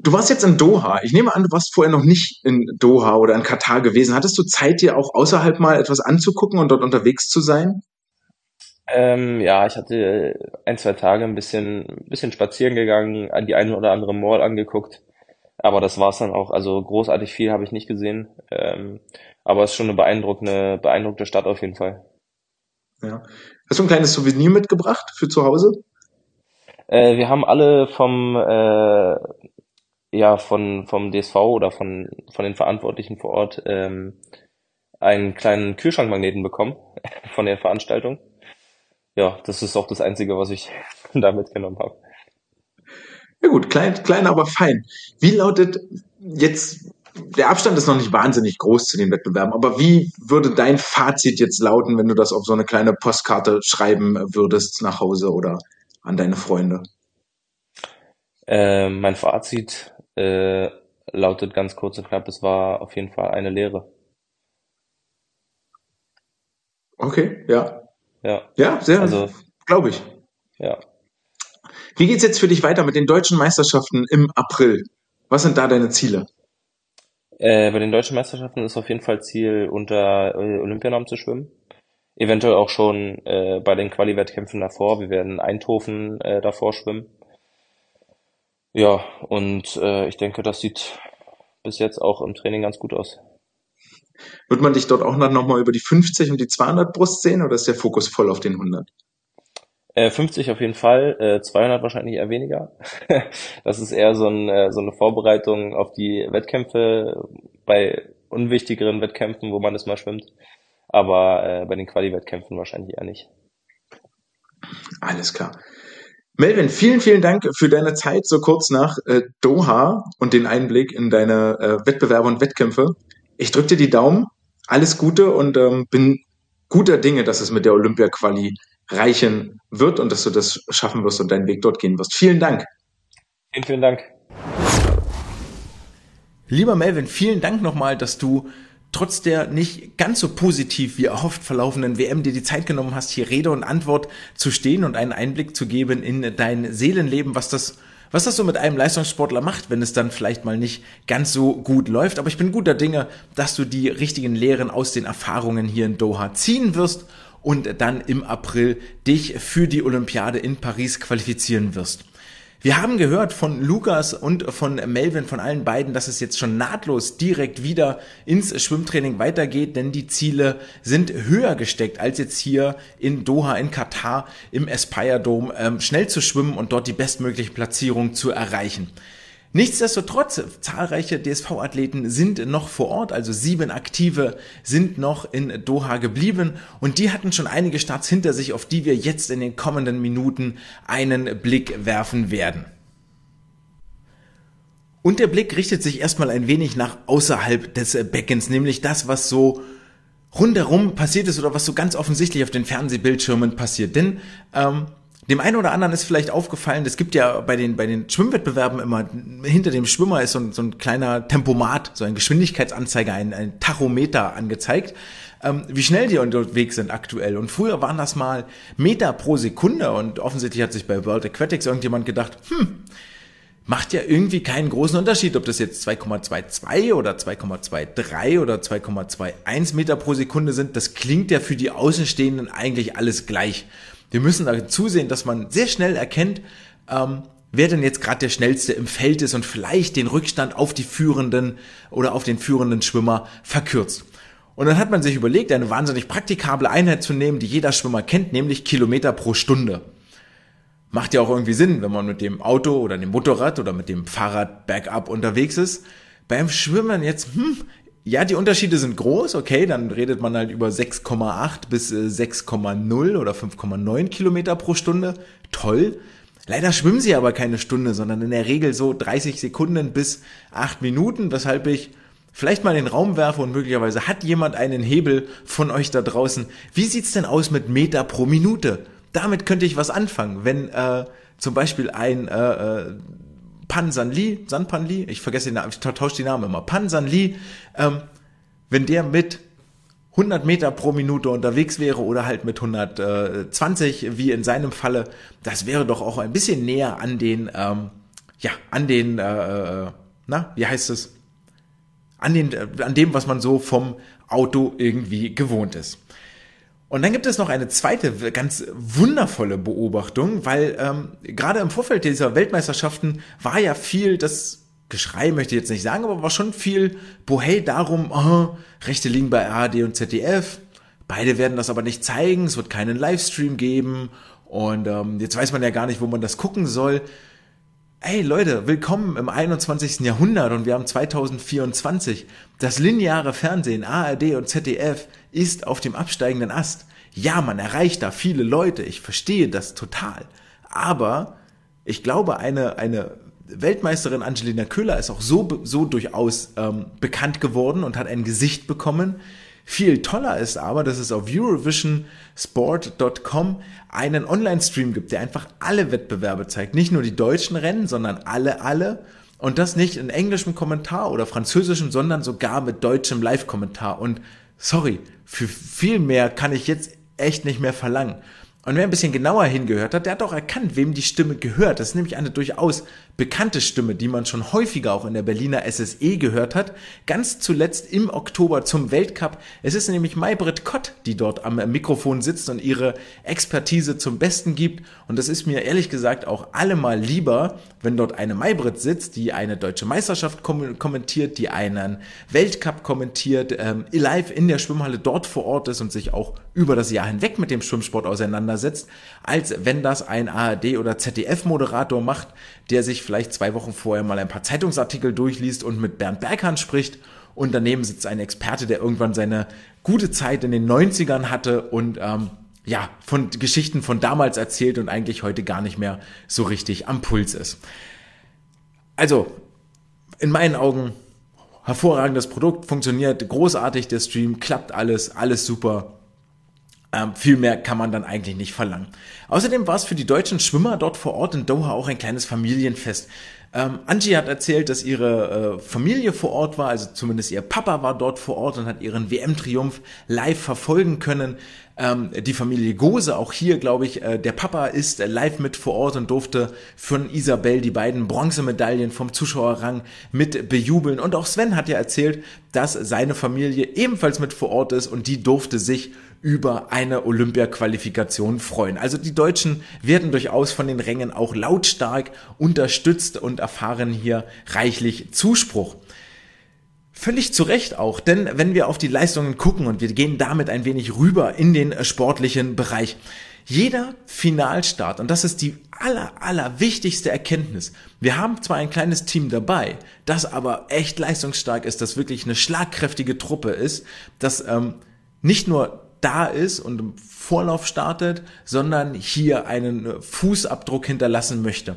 Du warst jetzt in Doha. Ich nehme an, du warst vorher noch nicht in Doha oder in Katar gewesen. Hattest du Zeit, dir auch außerhalb mal etwas anzugucken und dort unterwegs zu sein? Ähm, ja, ich hatte ein, zwei Tage ein bisschen, ein bisschen spazieren gegangen, an die eine oder andere Mall angeguckt. Aber das war's dann auch. Also großartig viel habe ich nicht gesehen. Ähm, aber es ist schon eine beeindruckende, beeindruckende Stadt auf jeden Fall. Ja. Hast du ein kleines Souvenir mitgebracht für zu Hause? Äh, wir haben alle vom, äh, ja, von, vom DSV oder von, von den Verantwortlichen vor Ort ähm, einen kleinen Kühlschrankmagneten bekommen von der Veranstaltung ja, das ist auch das Einzige, was ich da mitgenommen habe. Ja gut, klein, klein, aber fein. Wie lautet jetzt, der Abstand ist noch nicht wahnsinnig groß zu den Wettbewerben, aber wie würde dein Fazit jetzt lauten, wenn du das auf so eine kleine Postkarte schreiben würdest nach Hause oder an deine Freunde? Äh, mein Fazit äh, lautet ganz kurz und knapp, es war auf jeden Fall eine Lehre. Okay, ja. Ja. Ja, sehr, also, glaube ich. Ja. Wie geht's jetzt für dich weiter mit den deutschen Meisterschaften im April? Was sind da deine Ziele? Äh, bei den deutschen Meisterschaften ist auf jeden Fall Ziel, unter äh, Olympianorm zu schwimmen. Eventuell auch schon äh, bei den Quali-Wettkämpfen davor. Wir werden Eindhoven äh, davor schwimmen. Ja, und äh, ich denke, das sieht bis jetzt auch im Training ganz gut aus. Wird man dich dort auch noch mal über die 50 und die 200 Brust sehen oder ist der Fokus voll auf den 100? Äh, 50 auf jeden Fall, äh, 200 wahrscheinlich eher weniger. das ist eher so, ein, äh, so eine Vorbereitung auf die Wettkämpfe bei unwichtigeren Wettkämpfen, wo man es mal schwimmt. Aber äh, bei den Quali-Wettkämpfen wahrscheinlich eher nicht. Alles klar. Melvin, vielen, vielen Dank für deine Zeit so kurz nach äh, Doha und den Einblick in deine äh, Wettbewerbe und Wettkämpfe. Ich drücke dir die Daumen, alles Gute und ähm, bin guter Dinge, dass es mit der Olympia-Quali reichen wird und dass du das schaffen wirst und deinen Weg dort gehen wirst. Vielen Dank. Vielen, vielen Dank. Lieber Melvin, vielen Dank nochmal, dass du trotz der nicht ganz so positiv wie erhofft verlaufenden WM dir die Zeit genommen hast, hier Rede und Antwort zu stehen und einen Einblick zu geben in dein Seelenleben, was das was das so mit einem Leistungssportler macht, wenn es dann vielleicht mal nicht ganz so gut läuft. Aber ich bin guter Dinge, dass du die richtigen Lehren aus den Erfahrungen hier in Doha ziehen wirst und dann im April dich für die Olympiade in Paris qualifizieren wirst. Wir haben gehört von Lukas und von Melvin, von allen beiden, dass es jetzt schon nahtlos direkt wieder ins Schwimmtraining weitergeht, denn die Ziele sind höher gesteckt, als jetzt hier in Doha, in Katar, im Aspire Dome, ähm, schnell zu schwimmen und dort die bestmögliche Platzierung zu erreichen. Nichtsdestotrotz, zahlreiche DSV-Athleten sind noch vor Ort, also sieben Aktive sind noch in Doha geblieben und die hatten schon einige Starts hinter sich, auf die wir jetzt in den kommenden Minuten einen Blick werfen werden. Und der Blick richtet sich erstmal ein wenig nach außerhalb des Beckens, nämlich das, was so rundherum passiert ist oder was so ganz offensichtlich auf den Fernsehbildschirmen passiert. Denn ähm, dem einen oder anderen ist vielleicht aufgefallen, es gibt ja bei den, bei den Schwimmwettbewerben immer, hinter dem Schwimmer ist so ein, so ein kleiner Tempomat, so ein Geschwindigkeitsanzeiger, ein, ein Tachometer angezeigt, ähm, wie schnell die unterwegs sind aktuell. Und früher waren das mal Meter pro Sekunde und offensichtlich hat sich bei World Aquatics irgendjemand gedacht, hm, macht ja irgendwie keinen großen Unterschied, ob das jetzt 2,22 oder 2,23 oder 2,21 Meter pro Sekunde sind. Das klingt ja für die Außenstehenden eigentlich alles gleich. Wir müssen da zusehen, dass man sehr schnell erkennt, ähm, wer denn jetzt gerade der schnellste im Feld ist und vielleicht den Rückstand auf die führenden oder auf den führenden Schwimmer verkürzt. Und dann hat man sich überlegt, eine wahnsinnig praktikable Einheit zu nehmen, die jeder Schwimmer kennt, nämlich Kilometer pro Stunde. Macht ja auch irgendwie Sinn, wenn man mit dem Auto oder dem Motorrad oder mit dem Fahrrad bergab unterwegs ist. Beim Schwimmen jetzt, hm, ja, die Unterschiede sind groß, okay, dann redet man halt über 6,8 bis 6,0 äh, oder 5,9 Kilometer pro Stunde. Toll. Leider schwimmen sie aber keine Stunde, sondern in der Regel so 30 Sekunden bis 8 Minuten, weshalb ich vielleicht mal den Raum werfe und möglicherweise hat jemand einen Hebel von euch da draußen. Wie sieht's denn aus mit Meter pro Minute? Damit könnte ich was anfangen, wenn äh, zum Beispiel ein äh, äh Pan San Li, San Pan Li, ich vergesse den Namen, ich tausche die Namen immer, Pan San Li, ähm, wenn der mit 100 Meter pro Minute unterwegs wäre oder halt mit 120, wie in seinem Falle, das wäre doch auch ein bisschen näher an den, ähm, ja, an den, äh, äh na, wie heißt es? An, den, an dem, was man so vom Auto irgendwie gewohnt ist. Und dann gibt es noch eine zweite ganz wundervolle Beobachtung, weil ähm, gerade im Vorfeld dieser Weltmeisterschaften war ja viel, das Geschrei möchte ich jetzt nicht sagen, aber war schon viel Bohey darum, oh, Rechte liegen bei ARD und ZDF, beide werden das aber nicht zeigen, es wird keinen Livestream geben und ähm, jetzt weiß man ja gar nicht, wo man das gucken soll. Ey Leute, willkommen im 21. Jahrhundert und wir haben 2024. Das lineare Fernsehen, ARD und ZDF ist auf dem absteigenden Ast. Ja, man erreicht da viele Leute, ich verstehe das total. Aber ich glaube, eine, eine Weltmeisterin Angelina Köhler ist auch so, so durchaus ähm, bekannt geworden und hat ein Gesicht bekommen, viel toller ist aber, dass es auf eurovisionsport.com einen Online-Stream gibt, der einfach alle Wettbewerbe zeigt. Nicht nur die deutschen Rennen, sondern alle, alle. Und das nicht in englischem Kommentar oder französischem, sondern sogar mit deutschem Live-Kommentar. Und sorry, für viel mehr kann ich jetzt echt nicht mehr verlangen. Und wer ein bisschen genauer hingehört hat, der hat auch erkannt, wem die Stimme gehört. Das ist nämlich eine durchaus bekannte Stimme, die man schon häufiger auch in der Berliner SSE gehört hat. Ganz zuletzt im Oktober zum Weltcup. Es ist nämlich Maybrit Kott, die dort am Mikrofon sitzt und ihre Expertise zum Besten gibt. Und das ist mir ehrlich gesagt auch allemal lieber, wenn dort eine Maybrit sitzt, die eine deutsche Meisterschaft kommentiert, die einen Weltcup kommentiert, ähm, live in der Schwimmhalle dort vor Ort ist und sich auch über das Jahr hinweg mit dem Schwimmsport auseinandersetzt, als wenn das ein ARD oder ZDF-Moderator macht, der sich vielleicht zwei Wochen vorher mal ein paar Zeitungsartikel durchliest und mit Bernd Berghahn spricht und daneben sitzt ein Experte, der irgendwann seine gute Zeit in den 90ern hatte und ähm, ja, von Geschichten von damals erzählt und eigentlich heute gar nicht mehr so richtig am Puls ist. Also, in meinen Augen hervorragendes Produkt, funktioniert großartig, der Stream, klappt alles, alles super. Ähm, viel mehr kann man dann eigentlich nicht verlangen. Außerdem war es für die deutschen Schwimmer dort vor Ort in Doha auch ein kleines Familienfest. Ähm, Angie hat erzählt, dass ihre äh, Familie vor Ort war, also zumindest ihr Papa war dort vor Ort und hat ihren WM-Triumph live verfolgen können. Ähm, die Familie Gose, auch hier glaube ich, äh, der Papa ist äh, live mit vor Ort und durfte von Isabel die beiden Bronzemedaillen vom Zuschauerrang mit bejubeln. Und auch Sven hat ja erzählt, dass seine Familie ebenfalls mit vor Ort ist und die durfte sich über eine Olympia-Qualifikation freuen. Also die Deutschen werden durchaus von den Rängen auch lautstark unterstützt und erfahren hier reichlich Zuspruch. Völlig zu Recht auch, denn wenn wir auf die Leistungen gucken und wir gehen damit ein wenig rüber in den sportlichen Bereich, jeder Finalstart, und das ist die aller, aller wichtigste Erkenntnis. Wir haben zwar ein kleines Team dabei, das aber echt leistungsstark ist, das wirklich eine schlagkräftige Truppe ist, das ähm, nicht nur da ist und im Vorlauf startet, sondern hier einen Fußabdruck hinterlassen möchte.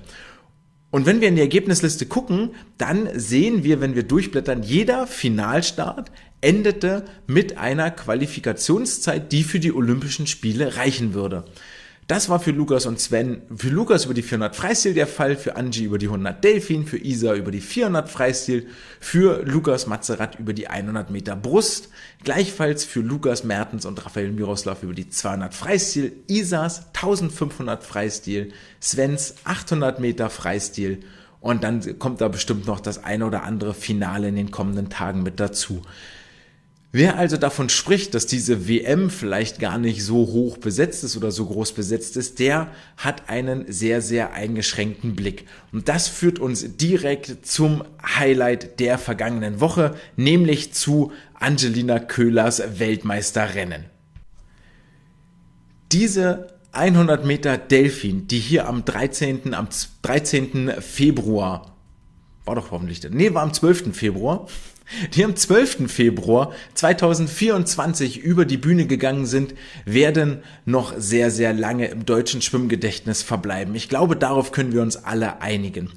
Und wenn wir in die Ergebnisliste gucken, dann sehen wir, wenn wir durchblättern, jeder Finalstart endete mit einer Qualifikationszeit, die für die Olympischen Spiele reichen würde. Das war für Lukas und Sven, für Lukas über die 400 Freistil der Fall, für Angie über die 100 Delfin, für Isa über die 400 Freistil, für Lukas Mazerat über die 100 Meter Brust, gleichfalls für Lukas Mertens und Raphael Miroslav über die 200 Freistil, Isas 1500 Freistil, Svens 800 Meter Freistil und dann kommt da bestimmt noch das eine oder andere Finale in den kommenden Tagen mit dazu. Wer also davon spricht, dass diese WM vielleicht gar nicht so hoch besetzt ist oder so groß besetzt ist, der hat einen sehr, sehr eingeschränkten Blick. Und das führt uns direkt zum Highlight der vergangenen Woche, nämlich zu Angelina Köhlers Weltmeisterrennen. Diese 100 Meter Delfin, die hier am 13. am 13. Februar war doch hoffentlich, nee, war am 12. Februar die am 12. Februar 2024 über die Bühne gegangen sind, werden noch sehr, sehr lange im deutschen Schwimmgedächtnis verbleiben. Ich glaube, darauf können wir uns alle einigen.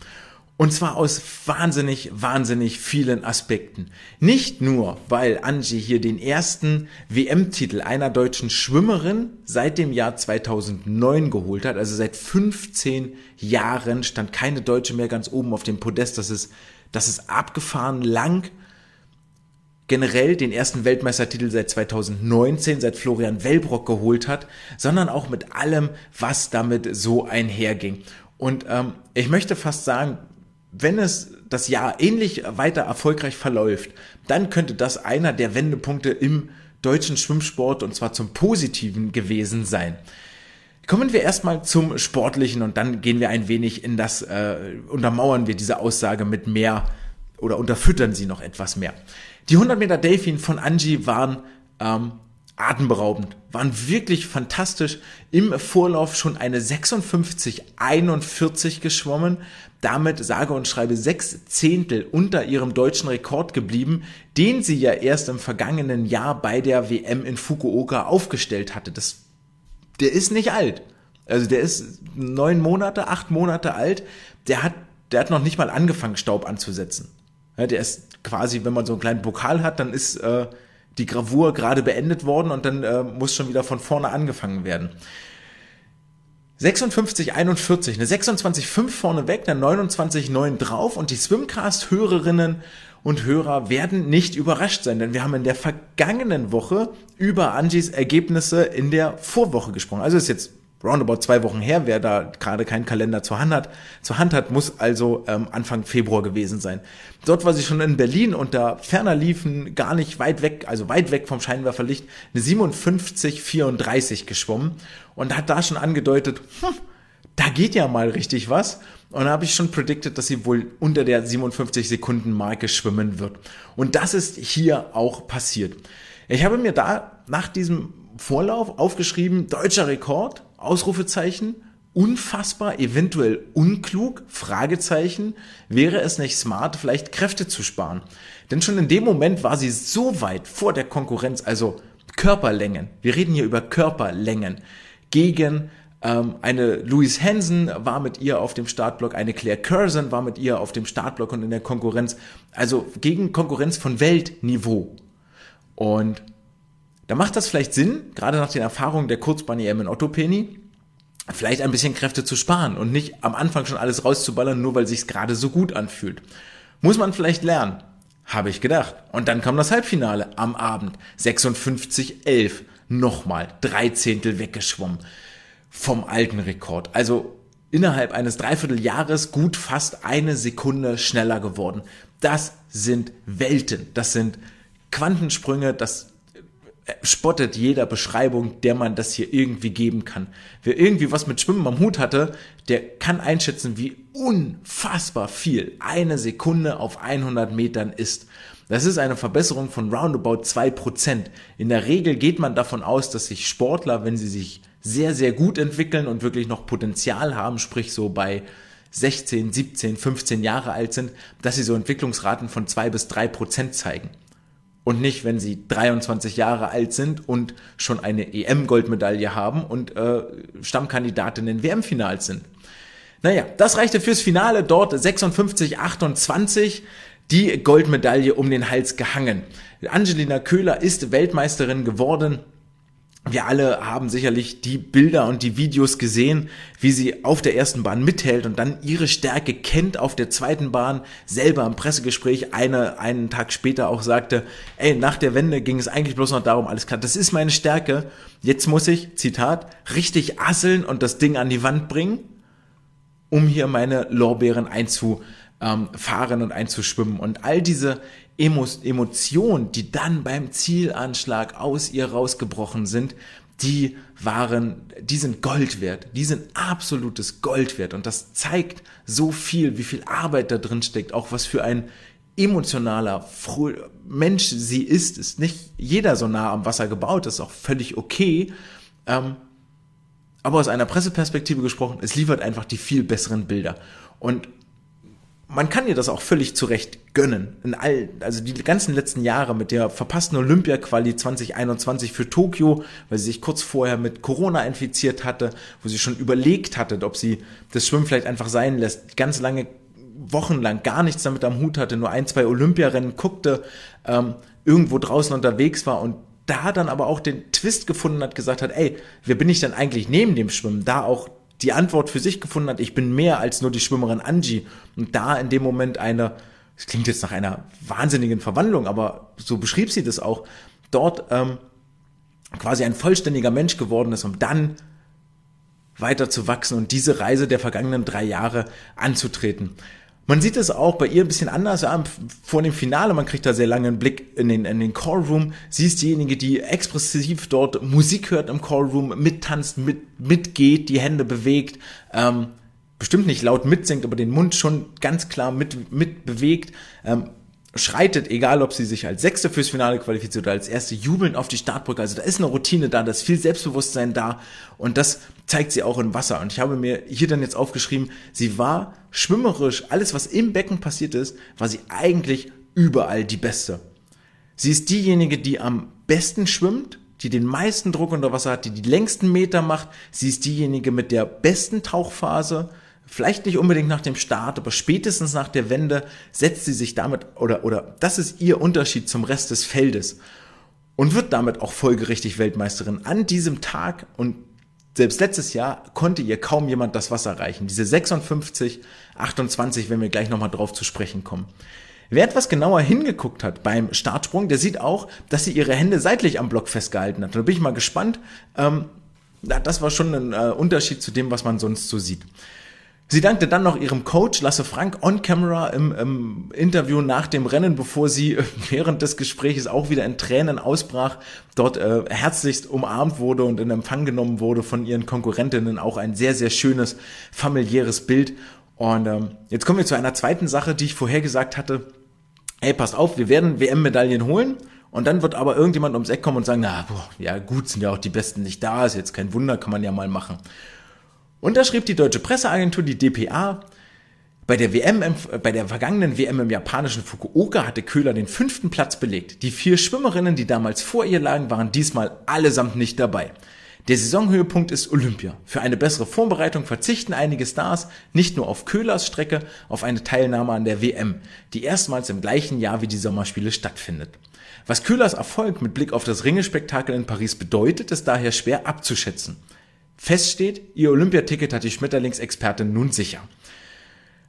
Und zwar aus wahnsinnig, wahnsinnig vielen Aspekten. Nicht nur, weil Angie hier den ersten WM-Titel einer deutschen Schwimmerin seit dem Jahr 2009 geholt hat. Also seit 15 Jahren stand keine Deutsche mehr ganz oben auf dem Podest. Das ist, das ist abgefahren lang generell den ersten Weltmeistertitel seit 2019, seit Florian Wellbrock geholt hat, sondern auch mit allem, was damit so einherging. Und ähm, ich möchte fast sagen, wenn es das Jahr ähnlich weiter erfolgreich verläuft, dann könnte das einer der Wendepunkte im deutschen Schwimmsport und zwar zum Positiven gewesen sein. Kommen wir erstmal zum Sportlichen und dann gehen wir ein wenig in das, äh, untermauern wir diese Aussage mit mehr oder unterfüttern sie noch etwas mehr. Die 100 Meter Delfin von Angie waren ähm, atemberaubend, waren wirklich fantastisch. Im Vorlauf schon eine 56,41 geschwommen, damit sage und schreibe sechs Zehntel unter ihrem deutschen Rekord geblieben, den sie ja erst im vergangenen Jahr bei der WM in Fukuoka aufgestellt hatte. Das, der ist nicht alt. Also der ist neun Monate, acht Monate alt. Der hat, der hat noch nicht mal angefangen, Staub anzusetzen. Ja, der ist quasi, wenn man so einen kleinen Pokal hat, dann ist äh, die Gravur gerade beendet worden und dann äh, muss schon wieder von vorne angefangen werden. 56, 41, eine 26,5 vorne weg, eine 29,9 drauf und die Swimcast-Hörerinnen und Hörer werden nicht überrascht sein, denn wir haben in der vergangenen Woche über Angies Ergebnisse in der Vorwoche gesprochen. Also ist jetzt roundabout zwei Wochen her. Wer da gerade keinen Kalender zur Hand hat, zur Hand hat, muss also ähm, Anfang Februar gewesen sein. Dort war sie schon in Berlin unter ferner liefen, gar nicht weit weg, also weit weg vom Scheinwerferlicht, eine 57,34 geschwommen und hat da schon angedeutet, hm, da geht ja mal richtig was. Und da habe ich schon predicted, dass sie wohl unter der 57 Sekunden Marke schwimmen wird. Und das ist hier auch passiert. Ich habe mir da nach diesem Vorlauf aufgeschrieben, deutscher Rekord, Ausrufezeichen, unfassbar, eventuell unklug, Fragezeichen, wäre es nicht smart, vielleicht Kräfte zu sparen. Denn schon in dem Moment war sie so weit vor der Konkurrenz, also Körperlängen, wir reden hier über Körperlängen, gegen ähm, eine Louise Hansen war mit ihr auf dem Startblock, eine Claire Curzon war mit ihr auf dem Startblock und in der Konkurrenz, also gegen Konkurrenz von Weltniveau. Und da macht das vielleicht Sinn, gerade nach den Erfahrungen der Kurzbahn-EM in Ottopeni, vielleicht ein bisschen Kräfte zu sparen und nicht am Anfang schon alles rauszuballern, nur weil sich's gerade so gut anfühlt. Muss man vielleicht lernen, habe ich gedacht. Und dann kam das Halbfinale am Abend. 56-11. Nochmal drei Zehntel weggeschwommen vom alten Rekord. Also innerhalb eines Dreivierteljahres gut fast eine Sekunde schneller geworden. Das sind Welten. Das sind Quantensprünge. Das spottet jeder Beschreibung, der man das hier irgendwie geben kann. Wer irgendwie was mit Schwimmen am Hut hatte, der kann einschätzen, wie unfassbar viel eine Sekunde auf 100 Metern ist. Das ist eine Verbesserung von roundabout 2%. In der Regel geht man davon aus, dass sich Sportler, wenn sie sich sehr, sehr gut entwickeln und wirklich noch Potenzial haben, sprich so bei 16, 17, 15 Jahre alt sind, dass sie so Entwicklungsraten von 2 bis 3% zeigen und nicht, wenn sie 23 Jahre alt sind und schon eine EM-Goldmedaille haben und äh, Stammkandidatinnen in WM-Finals sind. Naja, das reichte fürs Finale, dort 56, 28 die Goldmedaille um den Hals gehangen. Angelina Köhler ist Weltmeisterin geworden wir alle haben sicherlich die Bilder und die Videos gesehen, wie sie auf der ersten Bahn mithält und dann ihre Stärke kennt auf der zweiten Bahn, selber im Pressegespräch eine, einen Tag später auch sagte, ey, nach der Wende ging es eigentlich bloß noch darum, alles klar, das ist meine Stärke, jetzt muss ich, Zitat, richtig asseln und das Ding an die Wand bringen, um hier meine Lorbeeren einzufahren und einzuschwimmen. Und all diese Emotionen, die dann beim Zielanschlag aus ihr rausgebrochen sind, die waren, die sind Gold wert. Die sind absolutes Gold wert. Und das zeigt so viel, wie viel Arbeit da drin steckt, auch was für ein emotionaler Mensch sie ist. Ist nicht jeder so nah am Wasser gebaut, das ist auch völlig okay. Ähm, aber aus einer Presseperspektive gesprochen, es liefert einfach die viel besseren Bilder. Und man kann ihr das auch völlig zurecht gönnen. In all, also die ganzen letzten Jahre mit der verpassten Olympia-Quali 2021 für Tokio, weil sie sich kurz vorher mit Corona infiziert hatte, wo sie schon überlegt hatte, ob sie das Schwimmen vielleicht einfach sein lässt, ganz lange wochenlang gar nichts damit am Hut hatte, nur ein, zwei Olympiarennen guckte, ähm, irgendwo draußen unterwegs war und da dann aber auch den Twist gefunden hat, gesagt hat, ey, wer bin ich denn eigentlich neben dem Schwimmen? Da auch die Antwort für sich gefunden hat, ich bin mehr als nur die Schwimmerin Angie. Und da in dem Moment eine, es klingt jetzt nach einer wahnsinnigen Verwandlung, aber so beschrieb sie das auch, dort ähm, quasi ein vollständiger Mensch geworden ist, um dann weiter zu wachsen und diese Reise der vergangenen drei Jahre anzutreten. Man sieht es auch bei ihr ein bisschen anders ja, vor dem Finale. Man kriegt da sehr lange einen Blick in den, in den Callroom. Sie ist diejenige, die expressiv dort Musik hört im Callroom, mittanzt, mit, mitgeht, die Hände bewegt. Ähm, bestimmt nicht laut mitsingt, aber den Mund schon ganz klar mit, mit bewegt. Ähm, schreitet, egal ob sie sich als Sechste fürs Finale qualifiziert oder als Erste, jubeln auf die Startbrücke. Also da ist eine Routine da, da ist viel Selbstbewusstsein da und das zeigt sie auch im Wasser. Und ich habe mir hier dann jetzt aufgeschrieben, sie war schwimmerisch, alles was im Becken passiert ist, war sie eigentlich überall die Beste. Sie ist diejenige, die am besten schwimmt, die den meisten Druck unter Wasser hat, die die längsten Meter macht. Sie ist diejenige mit der besten Tauchphase vielleicht nicht unbedingt nach dem Start, aber spätestens nach der Wende setzt sie sich damit oder oder das ist ihr Unterschied zum Rest des Feldes und wird damit auch folgerichtig Weltmeisterin an diesem Tag und selbst letztes Jahr konnte ihr kaum jemand das Wasser reichen. Diese 56, 28, wenn wir gleich nochmal drauf zu sprechen kommen. Wer etwas genauer hingeguckt hat beim Startsprung, der sieht auch, dass sie ihre Hände seitlich am Block festgehalten hat. Da bin ich mal gespannt, ähm, das war schon ein äh, Unterschied zu dem, was man sonst so sieht. Sie dankte dann noch ihrem Coach Lasse Frank on camera im, im, Interview nach dem Rennen, bevor sie während des Gespräches auch wieder in Tränen ausbrach, dort äh, herzlichst umarmt wurde und in Empfang genommen wurde von ihren Konkurrentinnen. Auch ein sehr, sehr schönes familiäres Bild. Und ähm, jetzt kommen wir zu einer zweiten Sache, die ich vorher gesagt hatte. Hey, passt auf, wir werden WM-Medaillen holen. Und dann wird aber irgendjemand ums Eck kommen und sagen, na, boah, ja gut, sind ja auch die Besten nicht da, ist jetzt kein Wunder, kann man ja mal machen. Und da schrieb die deutsche Presseagentur, die DPA, bei der WM, bei der vergangenen WM im japanischen Fukuoka hatte Köhler den fünften Platz belegt. Die vier Schwimmerinnen, die damals vor ihr lagen, waren diesmal allesamt nicht dabei. Der Saisonhöhepunkt ist Olympia. Für eine bessere Vorbereitung verzichten einige Stars nicht nur auf Köhlers Strecke, auf eine Teilnahme an der WM, die erstmals im gleichen Jahr wie die Sommerspiele stattfindet. Was Köhlers Erfolg mit Blick auf das Ringespektakel in Paris bedeutet, ist daher schwer abzuschätzen. Fest steht, ihr Olympiaticket hat die Schmetterlingsexpertin nun sicher.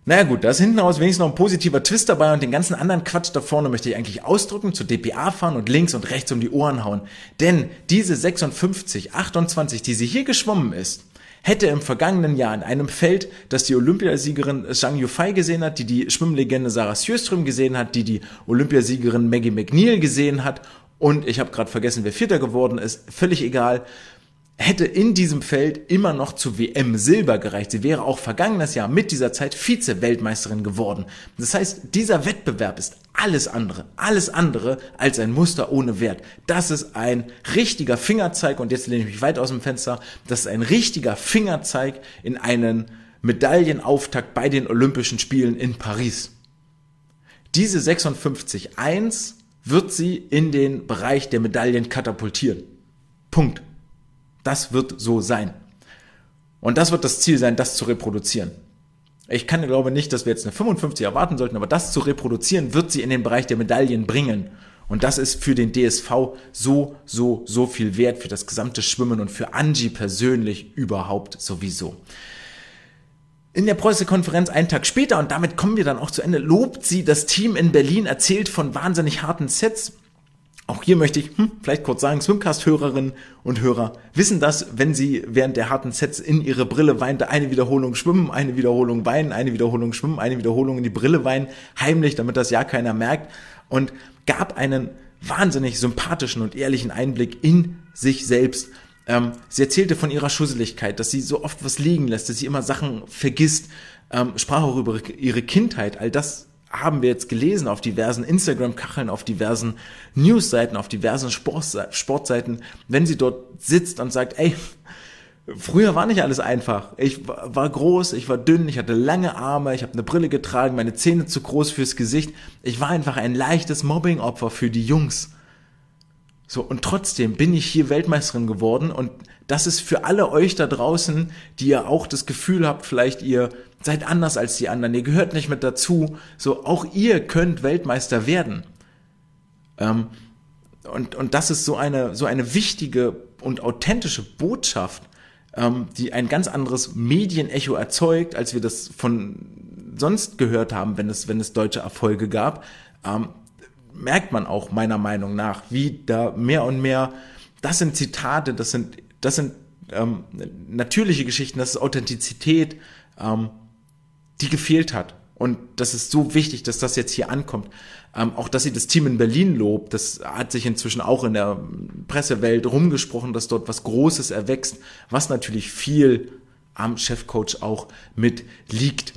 Naja gut, da ist hinten raus wenigstens noch ein positiver Twist dabei und den ganzen anderen Quatsch da vorne möchte ich eigentlich ausdrücken, zur DPA fahren und links und rechts um die Ohren hauen. Denn diese 56, 28, die sie hier geschwommen ist, hätte im vergangenen Jahr in einem Feld, das die Olympiasiegerin Zhang Yufei gesehen hat, die die Schwimmlegende Sarah Sjöström gesehen hat, die die Olympiasiegerin Maggie McNeil gesehen hat und ich habe gerade vergessen, wer Vierter geworden ist, völlig egal hätte in diesem Feld immer noch zu WM Silber gereicht. Sie wäre auch vergangenes Jahr mit dieser Zeit Vize-Weltmeisterin geworden. Das heißt, dieser Wettbewerb ist alles andere, alles andere als ein Muster ohne Wert. Das ist ein richtiger Fingerzeig, und jetzt lehne ich mich weit aus dem Fenster, das ist ein richtiger Fingerzeig in einen Medaillenauftakt bei den Olympischen Spielen in Paris. Diese 56-1 wird sie in den Bereich der Medaillen katapultieren. Punkt. Das wird so sein. Und das wird das Ziel sein, das zu reproduzieren. Ich kann glaube nicht, dass wir jetzt eine 55 erwarten sollten, aber das zu reproduzieren wird sie in den Bereich der Medaillen bringen. Und das ist für den DSV so, so, so viel wert, für das gesamte Schwimmen und für Angie persönlich überhaupt sowieso. In der Pressekonferenz einen Tag später, und damit kommen wir dann auch zu Ende, lobt sie das Team in Berlin, erzählt von wahnsinnig harten Sets auch hier möchte ich hm, vielleicht kurz sagen, Swimcast-Hörerinnen und Hörer wissen das, wenn sie während der harten Sets in ihre Brille weinte, eine Wiederholung schwimmen, eine Wiederholung weinen, eine Wiederholung schwimmen, eine Wiederholung in die Brille weinen, heimlich, damit das ja keiner merkt und gab einen wahnsinnig sympathischen und ehrlichen Einblick in sich selbst. Ähm, sie erzählte von ihrer Schusseligkeit, dass sie so oft was liegen lässt, dass sie immer Sachen vergisst, ähm, sprach auch über ihre Kindheit, all das haben wir jetzt gelesen auf diversen Instagram-Kacheln, auf diversen Newsseiten, auf diversen Sportseiten, wenn sie dort sitzt und sagt, ey, früher war nicht alles einfach. Ich war groß, ich war dünn, ich hatte lange Arme, ich habe eine Brille getragen, meine Zähne zu groß fürs Gesicht. Ich war einfach ein leichtes Mobbing-Opfer für die Jungs. So, und trotzdem bin ich hier Weltmeisterin geworden und das ist für alle euch da draußen, die ihr auch das Gefühl habt, vielleicht ihr seid anders als die anderen, ihr gehört nicht mit dazu, so auch ihr könnt Weltmeister werden. Ähm, und, und das ist so eine, so eine wichtige und authentische Botschaft, ähm, die ein ganz anderes Medienecho erzeugt, als wir das von sonst gehört haben, wenn es, wenn es deutsche Erfolge gab. Ähm, merkt man auch meiner Meinung nach, wie da mehr und mehr, das sind Zitate, das sind, das sind ähm, natürliche Geschichten, das ist Authentizität, ähm, die gefehlt hat. Und das ist so wichtig, dass das jetzt hier ankommt. Ähm, auch, dass sie das Team in Berlin lobt, das hat sich inzwischen auch in der Pressewelt rumgesprochen, dass dort was Großes erwächst, was natürlich viel am Chefcoach auch mit liegt.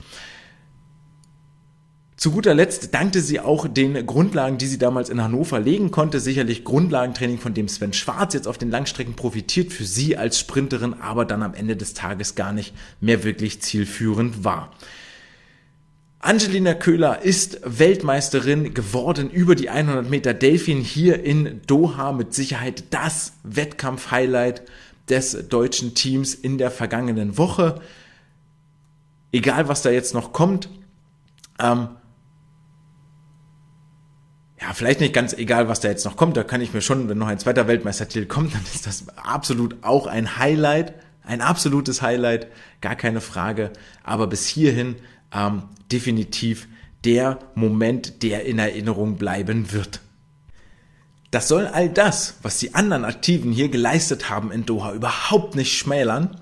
Zu guter Letzt dankte sie auch den Grundlagen, die sie damals in Hannover legen konnte. Sicherlich Grundlagentraining, von dem Sven Schwarz jetzt auf den Langstrecken profitiert, für sie als Sprinterin, aber dann am Ende des Tages gar nicht mehr wirklich zielführend war. Angelina Köhler ist Weltmeisterin geworden über die 100 Meter Delfin hier in Doha. Mit Sicherheit das Wettkampf-Highlight des deutschen Teams in der vergangenen Woche. Egal, was da jetzt noch kommt. Ähm, ja, vielleicht nicht ganz egal, was da jetzt noch kommt. Da kann ich mir schon, wenn noch ein zweiter Weltmeistertitel kommt, dann ist das absolut auch ein Highlight. Ein absolutes Highlight, gar keine Frage. Aber bis hierhin ähm, definitiv der Moment, der in Erinnerung bleiben wird. Das soll all das, was die anderen Aktiven hier geleistet haben in Doha, überhaupt nicht schmälern.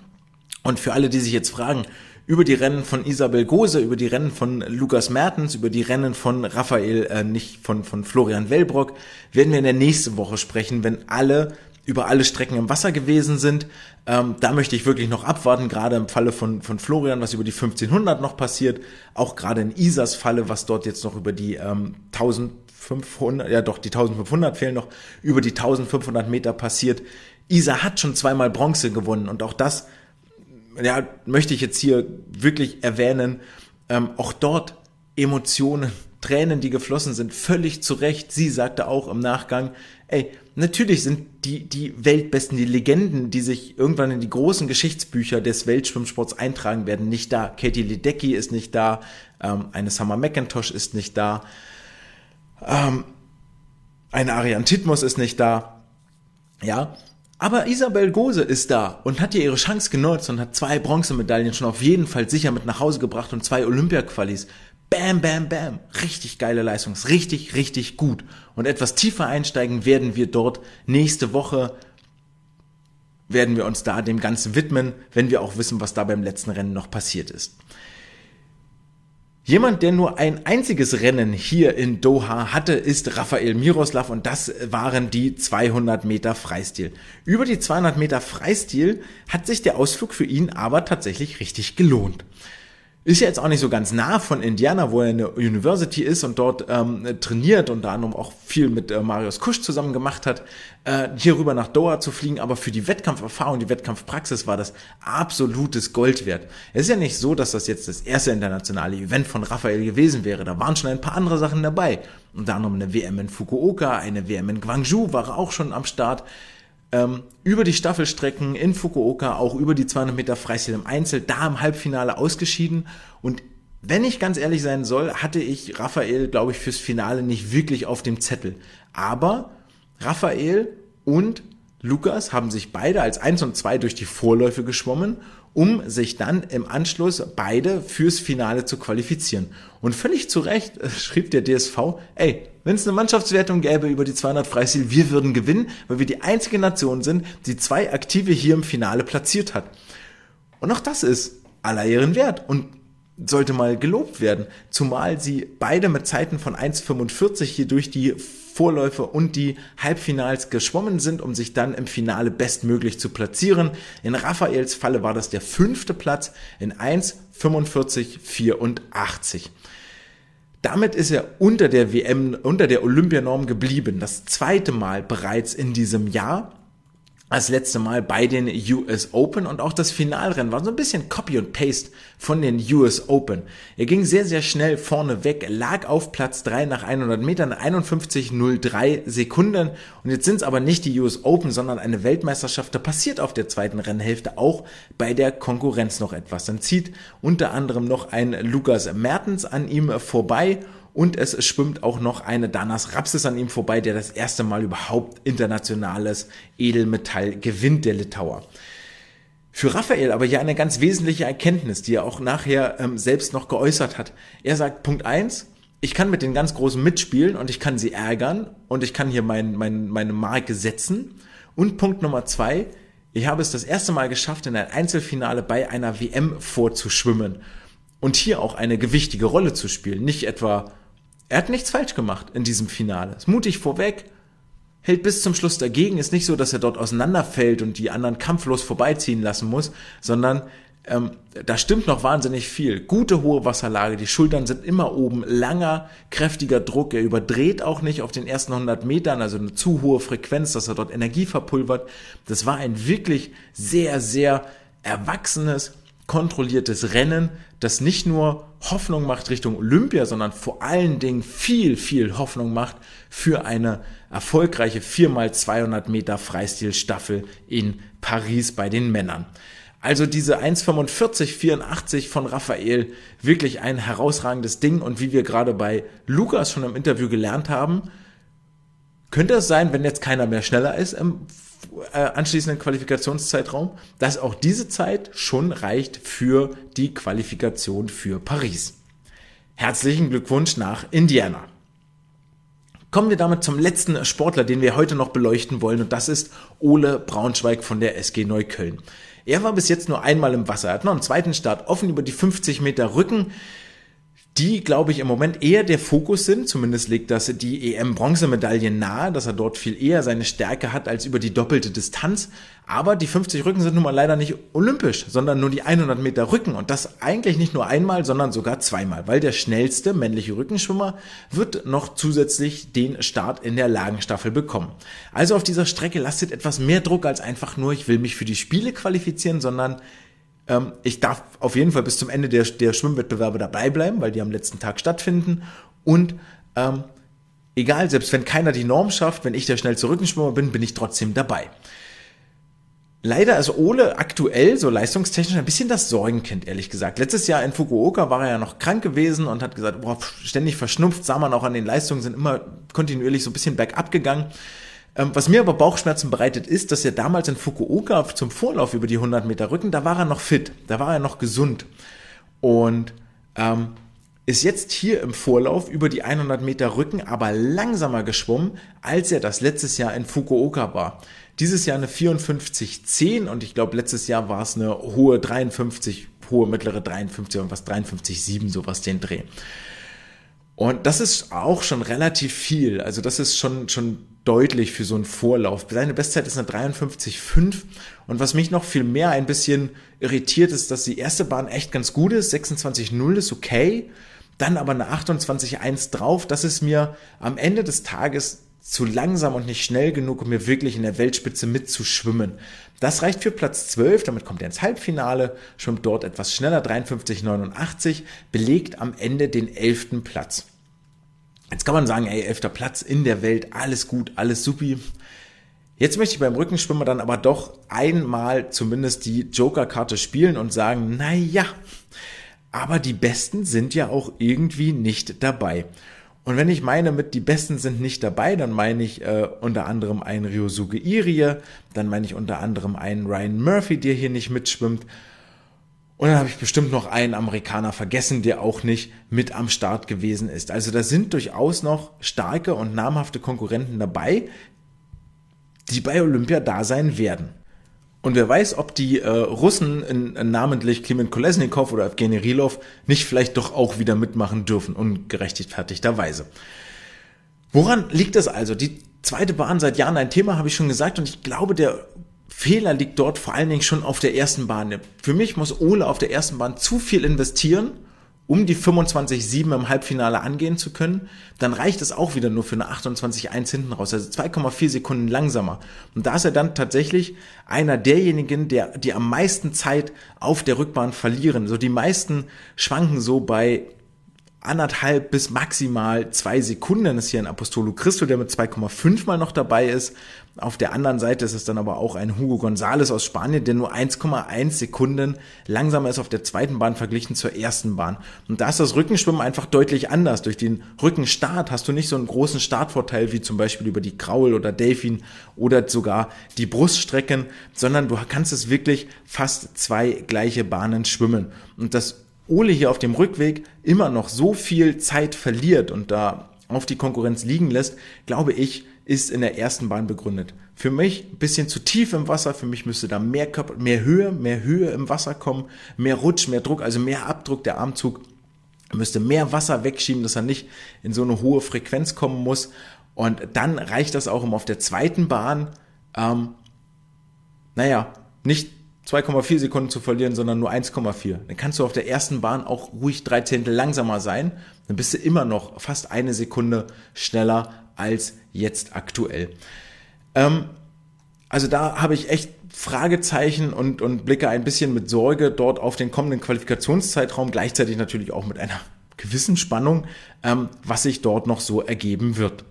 Und für alle, die sich jetzt fragen, über die Rennen von Isabel Gose, über die Rennen von Lukas Mertens, über die Rennen von Raphael, äh, nicht von, von Florian Wellbrock, werden wir in der nächsten Woche sprechen, wenn alle über alle Strecken im Wasser gewesen sind. Ähm, da möchte ich wirklich noch abwarten, gerade im Falle von, von Florian, was über die 1500 noch passiert, auch gerade in Isas Falle, was dort jetzt noch über die ähm, 1500, ja doch, die 1500 fehlen noch, über die 1500 Meter passiert. Isa hat schon zweimal Bronze gewonnen und auch das ja, möchte ich jetzt hier wirklich erwähnen, ähm, auch dort Emotionen, Tränen, die geflossen sind, völlig zu Recht. Sie sagte auch im Nachgang, ey, natürlich sind die, die Weltbesten, die Legenden, die sich irgendwann in die großen Geschichtsbücher des Weltschwimmsports eintragen werden, nicht da. Katie Ledecky ist nicht da, ähm, eine Summer McIntosh ist nicht da, ähm, eine Ariane Titmus ist nicht da. Ja, aber Isabel Gose ist da und hat ja ihre Chance genutzt und hat zwei Bronzemedaillen schon auf jeden Fall sicher mit nach Hause gebracht und zwei Olympia-Qualis. Bam, bam, bam. Richtig geile Leistung. Richtig, richtig gut. Und etwas tiefer einsteigen werden wir dort nächste Woche werden wir uns da dem Ganzen widmen, wenn wir auch wissen, was da beim letzten Rennen noch passiert ist. Jemand, der nur ein einziges Rennen hier in Doha hatte, ist Rafael Miroslav und das waren die 200 Meter Freistil. Über die 200 Meter Freistil hat sich der Ausflug für ihn aber tatsächlich richtig gelohnt. Ist ja jetzt auch nicht so ganz nah von Indiana, wo er in der University ist und dort ähm, trainiert, unter anderem auch viel mit äh, Marius Kusch zusammen gemacht hat, äh, hier rüber nach Doha zu fliegen, aber für die Wettkampferfahrung, die Wettkampfpraxis war das absolutes Gold wert. Es ist ja nicht so, dass das jetzt das erste internationale Event von Raphael gewesen wäre, da waren schon ein paar andere Sachen dabei. Unter anderem eine WM in Fukuoka, eine WM in Guangzhou war auch schon am Start ähm, über die Staffelstrecken in Fukuoka, auch über die 200 Meter Freistil im Einzel, da im Halbfinale ausgeschieden. Und wenn ich ganz ehrlich sein soll, hatte ich Raphael, glaube ich, fürs Finale nicht wirklich auf dem Zettel. Aber Raphael und Lukas haben sich beide als eins und zwei durch die Vorläufe geschwommen, um sich dann im Anschluss beide fürs Finale zu qualifizieren. Und völlig zu Recht schrieb der DSV, ey, wenn es eine Mannschaftswertung gäbe über die 200 Freistil, wir würden gewinnen, weil wir die einzige Nation sind, die zwei Aktive hier im Finale platziert hat. Und auch das ist aller Ehren wert und sollte mal gelobt werden, zumal sie beide mit Zeiten von 1,45 hier durch die Vorläufe und die Halbfinals geschwommen sind, um sich dann im Finale bestmöglich zu platzieren. In Raphaels Falle war das der fünfte Platz in 1,45,84. Damit ist er unter der WM, unter der Olympianorm geblieben. Das zweite Mal bereits in diesem Jahr das letzte Mal bei den US Open und auch das Finalrennen war so ein bisschen Copy und Paste von den US Open. Er ging sehr, sehr schnell vorne weg, lag auf Platz 3 nach 100 Metern, 51,03 Sekunden und jetzt sind es aber nicht die US Open, sondern eine Weltmeisterschaft. Da passiert auf der zweiten Rennhälfte auch bei der Konkurrenz noch etwas. Dann zieht unter anderem noch ein Lukas Mertens an ihm vorbei und es schwimmt auch noch eine Danas Rapsis an ihm vorbei, der das erste Mal überhaupt internationales Edelmetall gewinnt, der Litauer. Für Raphael aber ja eine ganz wesentliche Erkenntnis, die er auch nachher ähm, selbst noch geäußert hat. Er sagt, Punkt eins: ich kann mit den ganz Großen mitspielen und ich kann sie ärgern und ich kann hier mein, mein, meine Marke setzen. Und Punkt Nummer zwei, ich habe es das erste Mal geschafft, in ein Einzelfinale bei einer WM vorzuschwimmen und hier auch eine gewichtige Rolle zu spielen. Nicht etwa er hat nichts falsch gemacht in diesem Finale. Ist mutig vorweg, hält bis zum Schluss dagegen. Ist nicht so, dass er dort auseinanderfällt und die anderen kampflos vorbeiziehen lassen muss, sondern ähm, da stimmt noch wahnsinnig viel. Gute hohe Wasserlage, die Schultern sind immer oben, langer, kräftiger Druck. Er überdreht auch nicht auf den ersten 100 Metern, also eine zu hohe Frequenz, dass er dort Energie verpulvert. Das war ein wirklich sehr, sehr erwachsenes, kontrolliertes Rennen, das nicht nur Hoffnung macht Richtung Olympia, sondern vor allen Dingen viel, viel Hoffnung macht für eine erfolgreiche 4x200 Meter Freistilstaffel in Paris bei den Männern. Also diese 1,45,84 von Raphael, wirklich ein herausragendes Ding. Und wie wir gerade bei Lukas schon im Interview gelernt haben, könnte es sein, wenn jetzt keiner mehr schneller ist im anschließenden Qualifikationszeitraum, dass auch diese Zeit schon reicht für die Qualifikation für Paris. Herzlichen Glückwunsch nach Indiana. Kommen wir damit zum letzten Sportler, den wir heute noch beleuchten wollen, und das ist Ole Braunschweig von der SG Neukölln. Er war bis jetzt nur einmal im Wasser. Er hat noch einen zweiten Start offen über die 50 Meter Rücken die, glaube ich, im Moment eher der Fokus sind. Zumindest legt das die EM-Bronzemedaille nahe, dass er dort viel eher seine Stärke hat als über die doppelte Distanz. Aber die 50 Rücken sind nun mal leider nicht olympisch, sondern nur die 100 Meter Rücken. Und das eigentlich nicht nur einmal, sondern sogar zweimal, weil der schnellste männliche Rückenschwimmer wird noch zusätzlich den Start in der Lagenstaffel bekommen. Also auf dieser Strecke lastet etwas mehr Druck als einfach nur, ich will mich für die Spiele qualifizieren, sondern ähm, ich darf auf jeden Fall bis zum Ende der, der Schwimmwettbewerbe dabei bleiben, weil die am letzten Tag stattfinden. Und ähm, egal, selbst wenn keiner die Norm schafft, wenn ich der schnellste Rückenschwimmer bin, bin ich trotzdem dabei. Leider ist Ole aktuell so leistungstechnisch ein bisschen das Sorgenkind, ehrlich gesagt. Letztes Jahr in Fukuoka war er ja noch krank gewesen und hat gesagt, boah, ständig verschnupft, sah man auch an den Leistungen, sind immer kontinuierlich so ein bisschen bergab gegangen. Ähm, was mir aber Bauchschmerzen bereitet, ist, dass er damals in Fukuoka zum Vorlauf über die 100 Meter Rücken, da war er noch fit, da war er noch gesund und ähm, ist jetzt hier im Vorlauf über die 100 Meter Rücken aber langsamer geschwommen, als er das letztes Jahr in Fukuoka war. Dieses Jahr eine 54,10 und ich glaube letztes Jahr war es eine hohe 53, hohe mittlere 53 und was 53,7 sowas den Dreh. Und das ist auch schon relativ viel. Also das ist schon, schon deutlich für so einen Vorlauf. Seine Bestzeit ist eine 53,5. Und was mich noch viel mehr ein bisschen irritiert, ist, dass die erste Bahn echt ganz gut ist. 26,0 ist okay. Dann aber eine 28,1 drauf. Das ist mir am Ende des Tages zu langsam und nicht schnell genug, um mir wirklich in der Weltspitze mitzuschwimmen. Das reicht für Platz 12, damit kommt er ins Halbfinale, schwimmt dort etwas schneller, 53,89, belegt am Ende den 11. Platz. Jetzt kann man sagen, ey, elfter Platz in der Welt, alles gut, alles supi. Jetzt möchte ich beim Rückenschwimmer dann aber doch einmal zumindest die Joker-Karte spielen und sagen, na ja, aber die Besten sind ja auch irgendwie nicht dabei. Und wenn ich meine mit die Besten sind nicht dabei, dann meine ich äh, unter anderem einen Ryosuke Irie, dann meine ich unter anderem einen Ryan Murphy, der hier nicht mitschwimmt und dann habe ich bestimmt noch einen Amerikaner vergessen, der auch nicht mit am Start gewesen ist. Also da sind durchaus noch starke und namhafte Konkurrenten dabei, die bei Olympia da sein werden. Und wer weiß, ob die äh, Russen, in, in, namentlich Kliment Kolesnikov oder Evgeny Rilov, nicht vielleicht doch auch wieder mitmachen dürfen, ungerechtfertigterweise. Woran liegt es also? Die zweite Bahn seit Jahren ein Thema, habe ich schon gesagt, und ich glaube, der Fehler liegt dort vor allen Dingen schon auf der ersten Bahn. Für mich muss Ole auf der ersten Bahn zu viel investieren, um die 25-7 im Halbfinale angehen zu können. Dann reicht es auch wieder nur für eine 28-1 hinten raus, also 2,4 Sekunden langsamer. Und da ist er dann tatsächlich einer derjenigen, der die am meisten Zeit auf der Rückbahn verlieren. So die meisten schwanken so bei anderthalb bis maximal zwei Sekunden. Das ist hier ein Apostolo Christo, der mit 2,5 mal noch dabei ist. Auf der anderen Seite ist es dann aber auch ein Hugo González aus Spanien, der nur 1,1 Sekunden langsamer ist auf der zweiten Bahn verglichen zur ersten Bahn. Und da ist das Rückenschwimmen einfach deutlich anders. Durch den Rückenstart hast du nicht so einen großen Startvorteil wie zum Beispiel über die Kraul oder Delfin oder sogar die Bruststrecken, sondern du kannst es wirklich fast zwei gleiche Bahnen schwimmen. Und das Ole hier auf dem Rückweg immer noch so viel Zeit verliert und da auf die Konkurrenz liegen lässt, glaube ich, ist in der ersten Bahn begründet. Für mich ein bisschen zu tief im Wasser, für mich müsste da mehr Körper, mehr Höhe, mehr Höhe im Wasser kommen, mehr Rutsch, mehr Druck, also mehr Abdruck der Armzug müsste mehr Wasser wegschieben, dass er nicht in so eine hohe Frequenz kommen muss. Und dann reicht das auch, um auf der zweiten Bahn, ähm, naja, nicht 2,4 Sekunden zu verlieren, sondern nur 1,4. Dann kannst du auf der ersten Bahn auch ruhig drei Zehntel langsamer sein. Dann bist du immer noch fast eine Sekunde schneller als jetzt aktuell. Ähm, also da habe ich echt Fragezeichen und, und blicke ein bisschen mit Sorge dort auf den kommenden Qualifikationszeitraum, gleichzeitig natürlich auch mit einer gewissen Spannung, ähm, was sich dort noch so ergeben wird.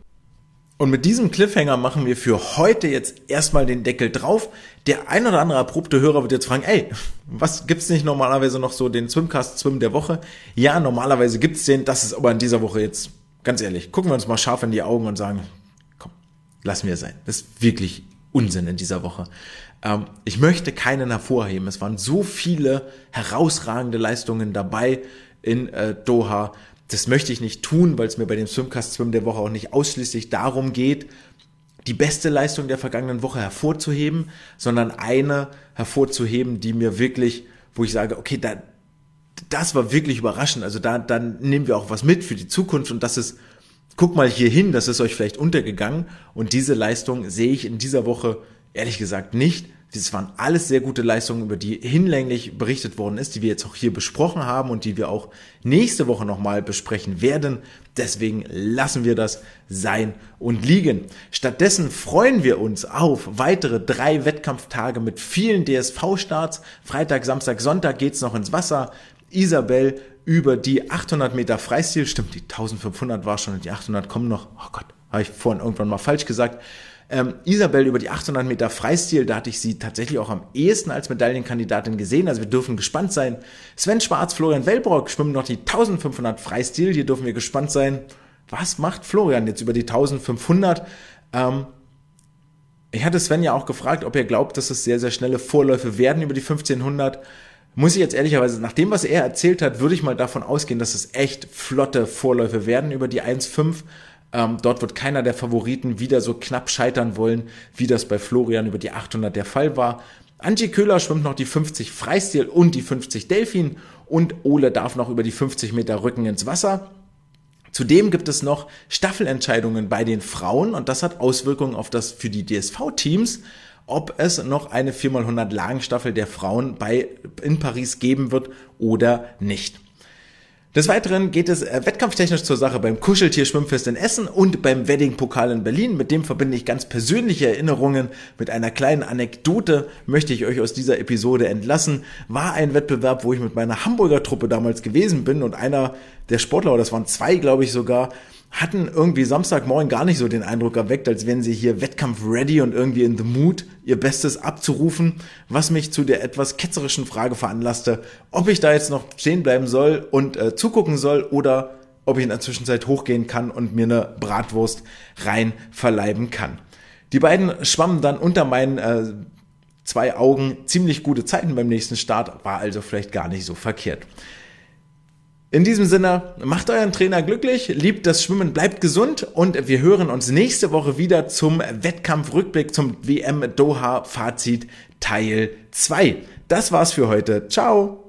Und mit diesem Cliffhanger machen wir für heute jetzt erstmal den Deckel drauf. Der ein oder andere erprobte Hörer wird jetzt fragen, ey, was gibt's nicht normalerweise noch so den Swimcast Swim der Woche? Ja, normalerweise gibt's den, das ist aber in dieser Woche jetzt, ganz ehrlich, gucken wir uns mal scharf in die Augen und sagen, komm, lassen wir sein. Das ist wirklich Unsinn in dieser Woche. Ähm, ich möchte keinen hervorheben. Es waren so viele herausragende Leistungen dabei in äh, Doha Das möchte ich nicht tun, weil es mir bei dem Swimcast Swim der Woche auch nicht ausschließlich darum geht, die beste Leistung der vergangenen Woche hervorzuheben, sondern eine hervorzuheben, die mir wirklich, wo ich sage, okay, da, das war wirklich überraschend. Also da, dann nehmen wir auch was mit für die Zukunft und das ist, guck mal hier hin, das ist euch vielleicht untergegangen und diese Leistung sehe ich in dieser Woche ehrlich gesagt nicht. Das waren alles sehr gute Leistungen, über die hinlänglich berichtet worden ist, die wir jetzt auch hier besprochen haben und die wir auch nächste Woche nochmal besprechen werden. Deswegen lassen wir das sein und liegen. Stattdessen freuen wir uns auf weitere drei Wettkampftage mit vielen DSV-Starts. Freitag, Samstag, Sonntag geht's noch ins Wasser. Isabel über die 800 Meter Freistil. Stimmt, die 1500 war schon und die 800 kommen noch. Oh Gott, habe ich vorhin irgendwann mal falsch gesagt. Ähm, Isabel über die 800 Meter Freistil, da hatte ich sie tatsächlich auch am ehesten als Medaillenkandidatin gesehen. Also wir dürfen gespannt sein. Sven Schwarz, Florian Wellbrock schwimmen noch die 1500 Freistil. Hier dürfen wir gespannt sein. Was macht Florian jetzt über die 1500? Ähm, ich hatte Sven ja auch gefragt, ob er glaubt, dass es sehr, sehr schnelle Vorläufe werden über die 1500. Muss ich jetzt ehrlicherweise, nach dem, was er erzählt hat, würde ich mal davon ausgehen, dass es echt flotte Vorläufe werden über die 1,5. Ähm, dort wird keiner der Favoriten wieder so knapp scheitern wollen, wie das bei Florian über die 800 der Fall war. Angie Köhler schwimmt noch die 50 Freistil und die 50 Delfin und Ole darf noch über die 50 Meter Rücken ins Wasser. Zudem gibt es noch Staffelentscheidungen bei den Frauen und das hat Auswirkungen auf das für die DSV-Teams, ob es noch eine 4x100 Lagenstaffel der Frauen bei, in Paris geben wird oder nicht. Des Weiteren geht es äh, wettkampftechnisch zur Sache beim Kuscheltier-Schwimmfest in Essen und beim Wedding-Pokal in Berlin. Mit dem verbinde ich ganz persönliche Erinnerungen. Mit einer kleinen Anekdote möchte ich euch aus dieser Episode entlassen. War ein Wettbewerb, wo ich mit meiner Hamburger Truppe damals gewesen bin und einer der Sportler, das waren zwei, glaube ich sogar, hatten irgendwie Samstagmorgen gar nicht so den Eindruck erweckt, als wären sie hier Wettkampf-ready und irgendwie in the mood, ihr Bestes abzurufen, was mich zu der etwas ketzerischen Frage veranlasste, ob ich da jetzt noch stehen bleiben soll und äh, zugucken soll oder ob ich in der Zwischenzeit hochgehen kann und mir eine Bratwurst rein verleiben kann. Die beiden schwammen dann unter meinen äh, zwei Augen ziemlich gute Zeiten beim nächsten Start, war also vielleicht gar nicht so verkehrt. In diesem Sinne, macht euren Trainer glücklich, liebt das Schwimmen, bleibt gesund und wir hören uns nächste Woche wieder zum Wettkampfrückblick zum WM Doha Fazit Teil 2. Das war's für heute. Ciao!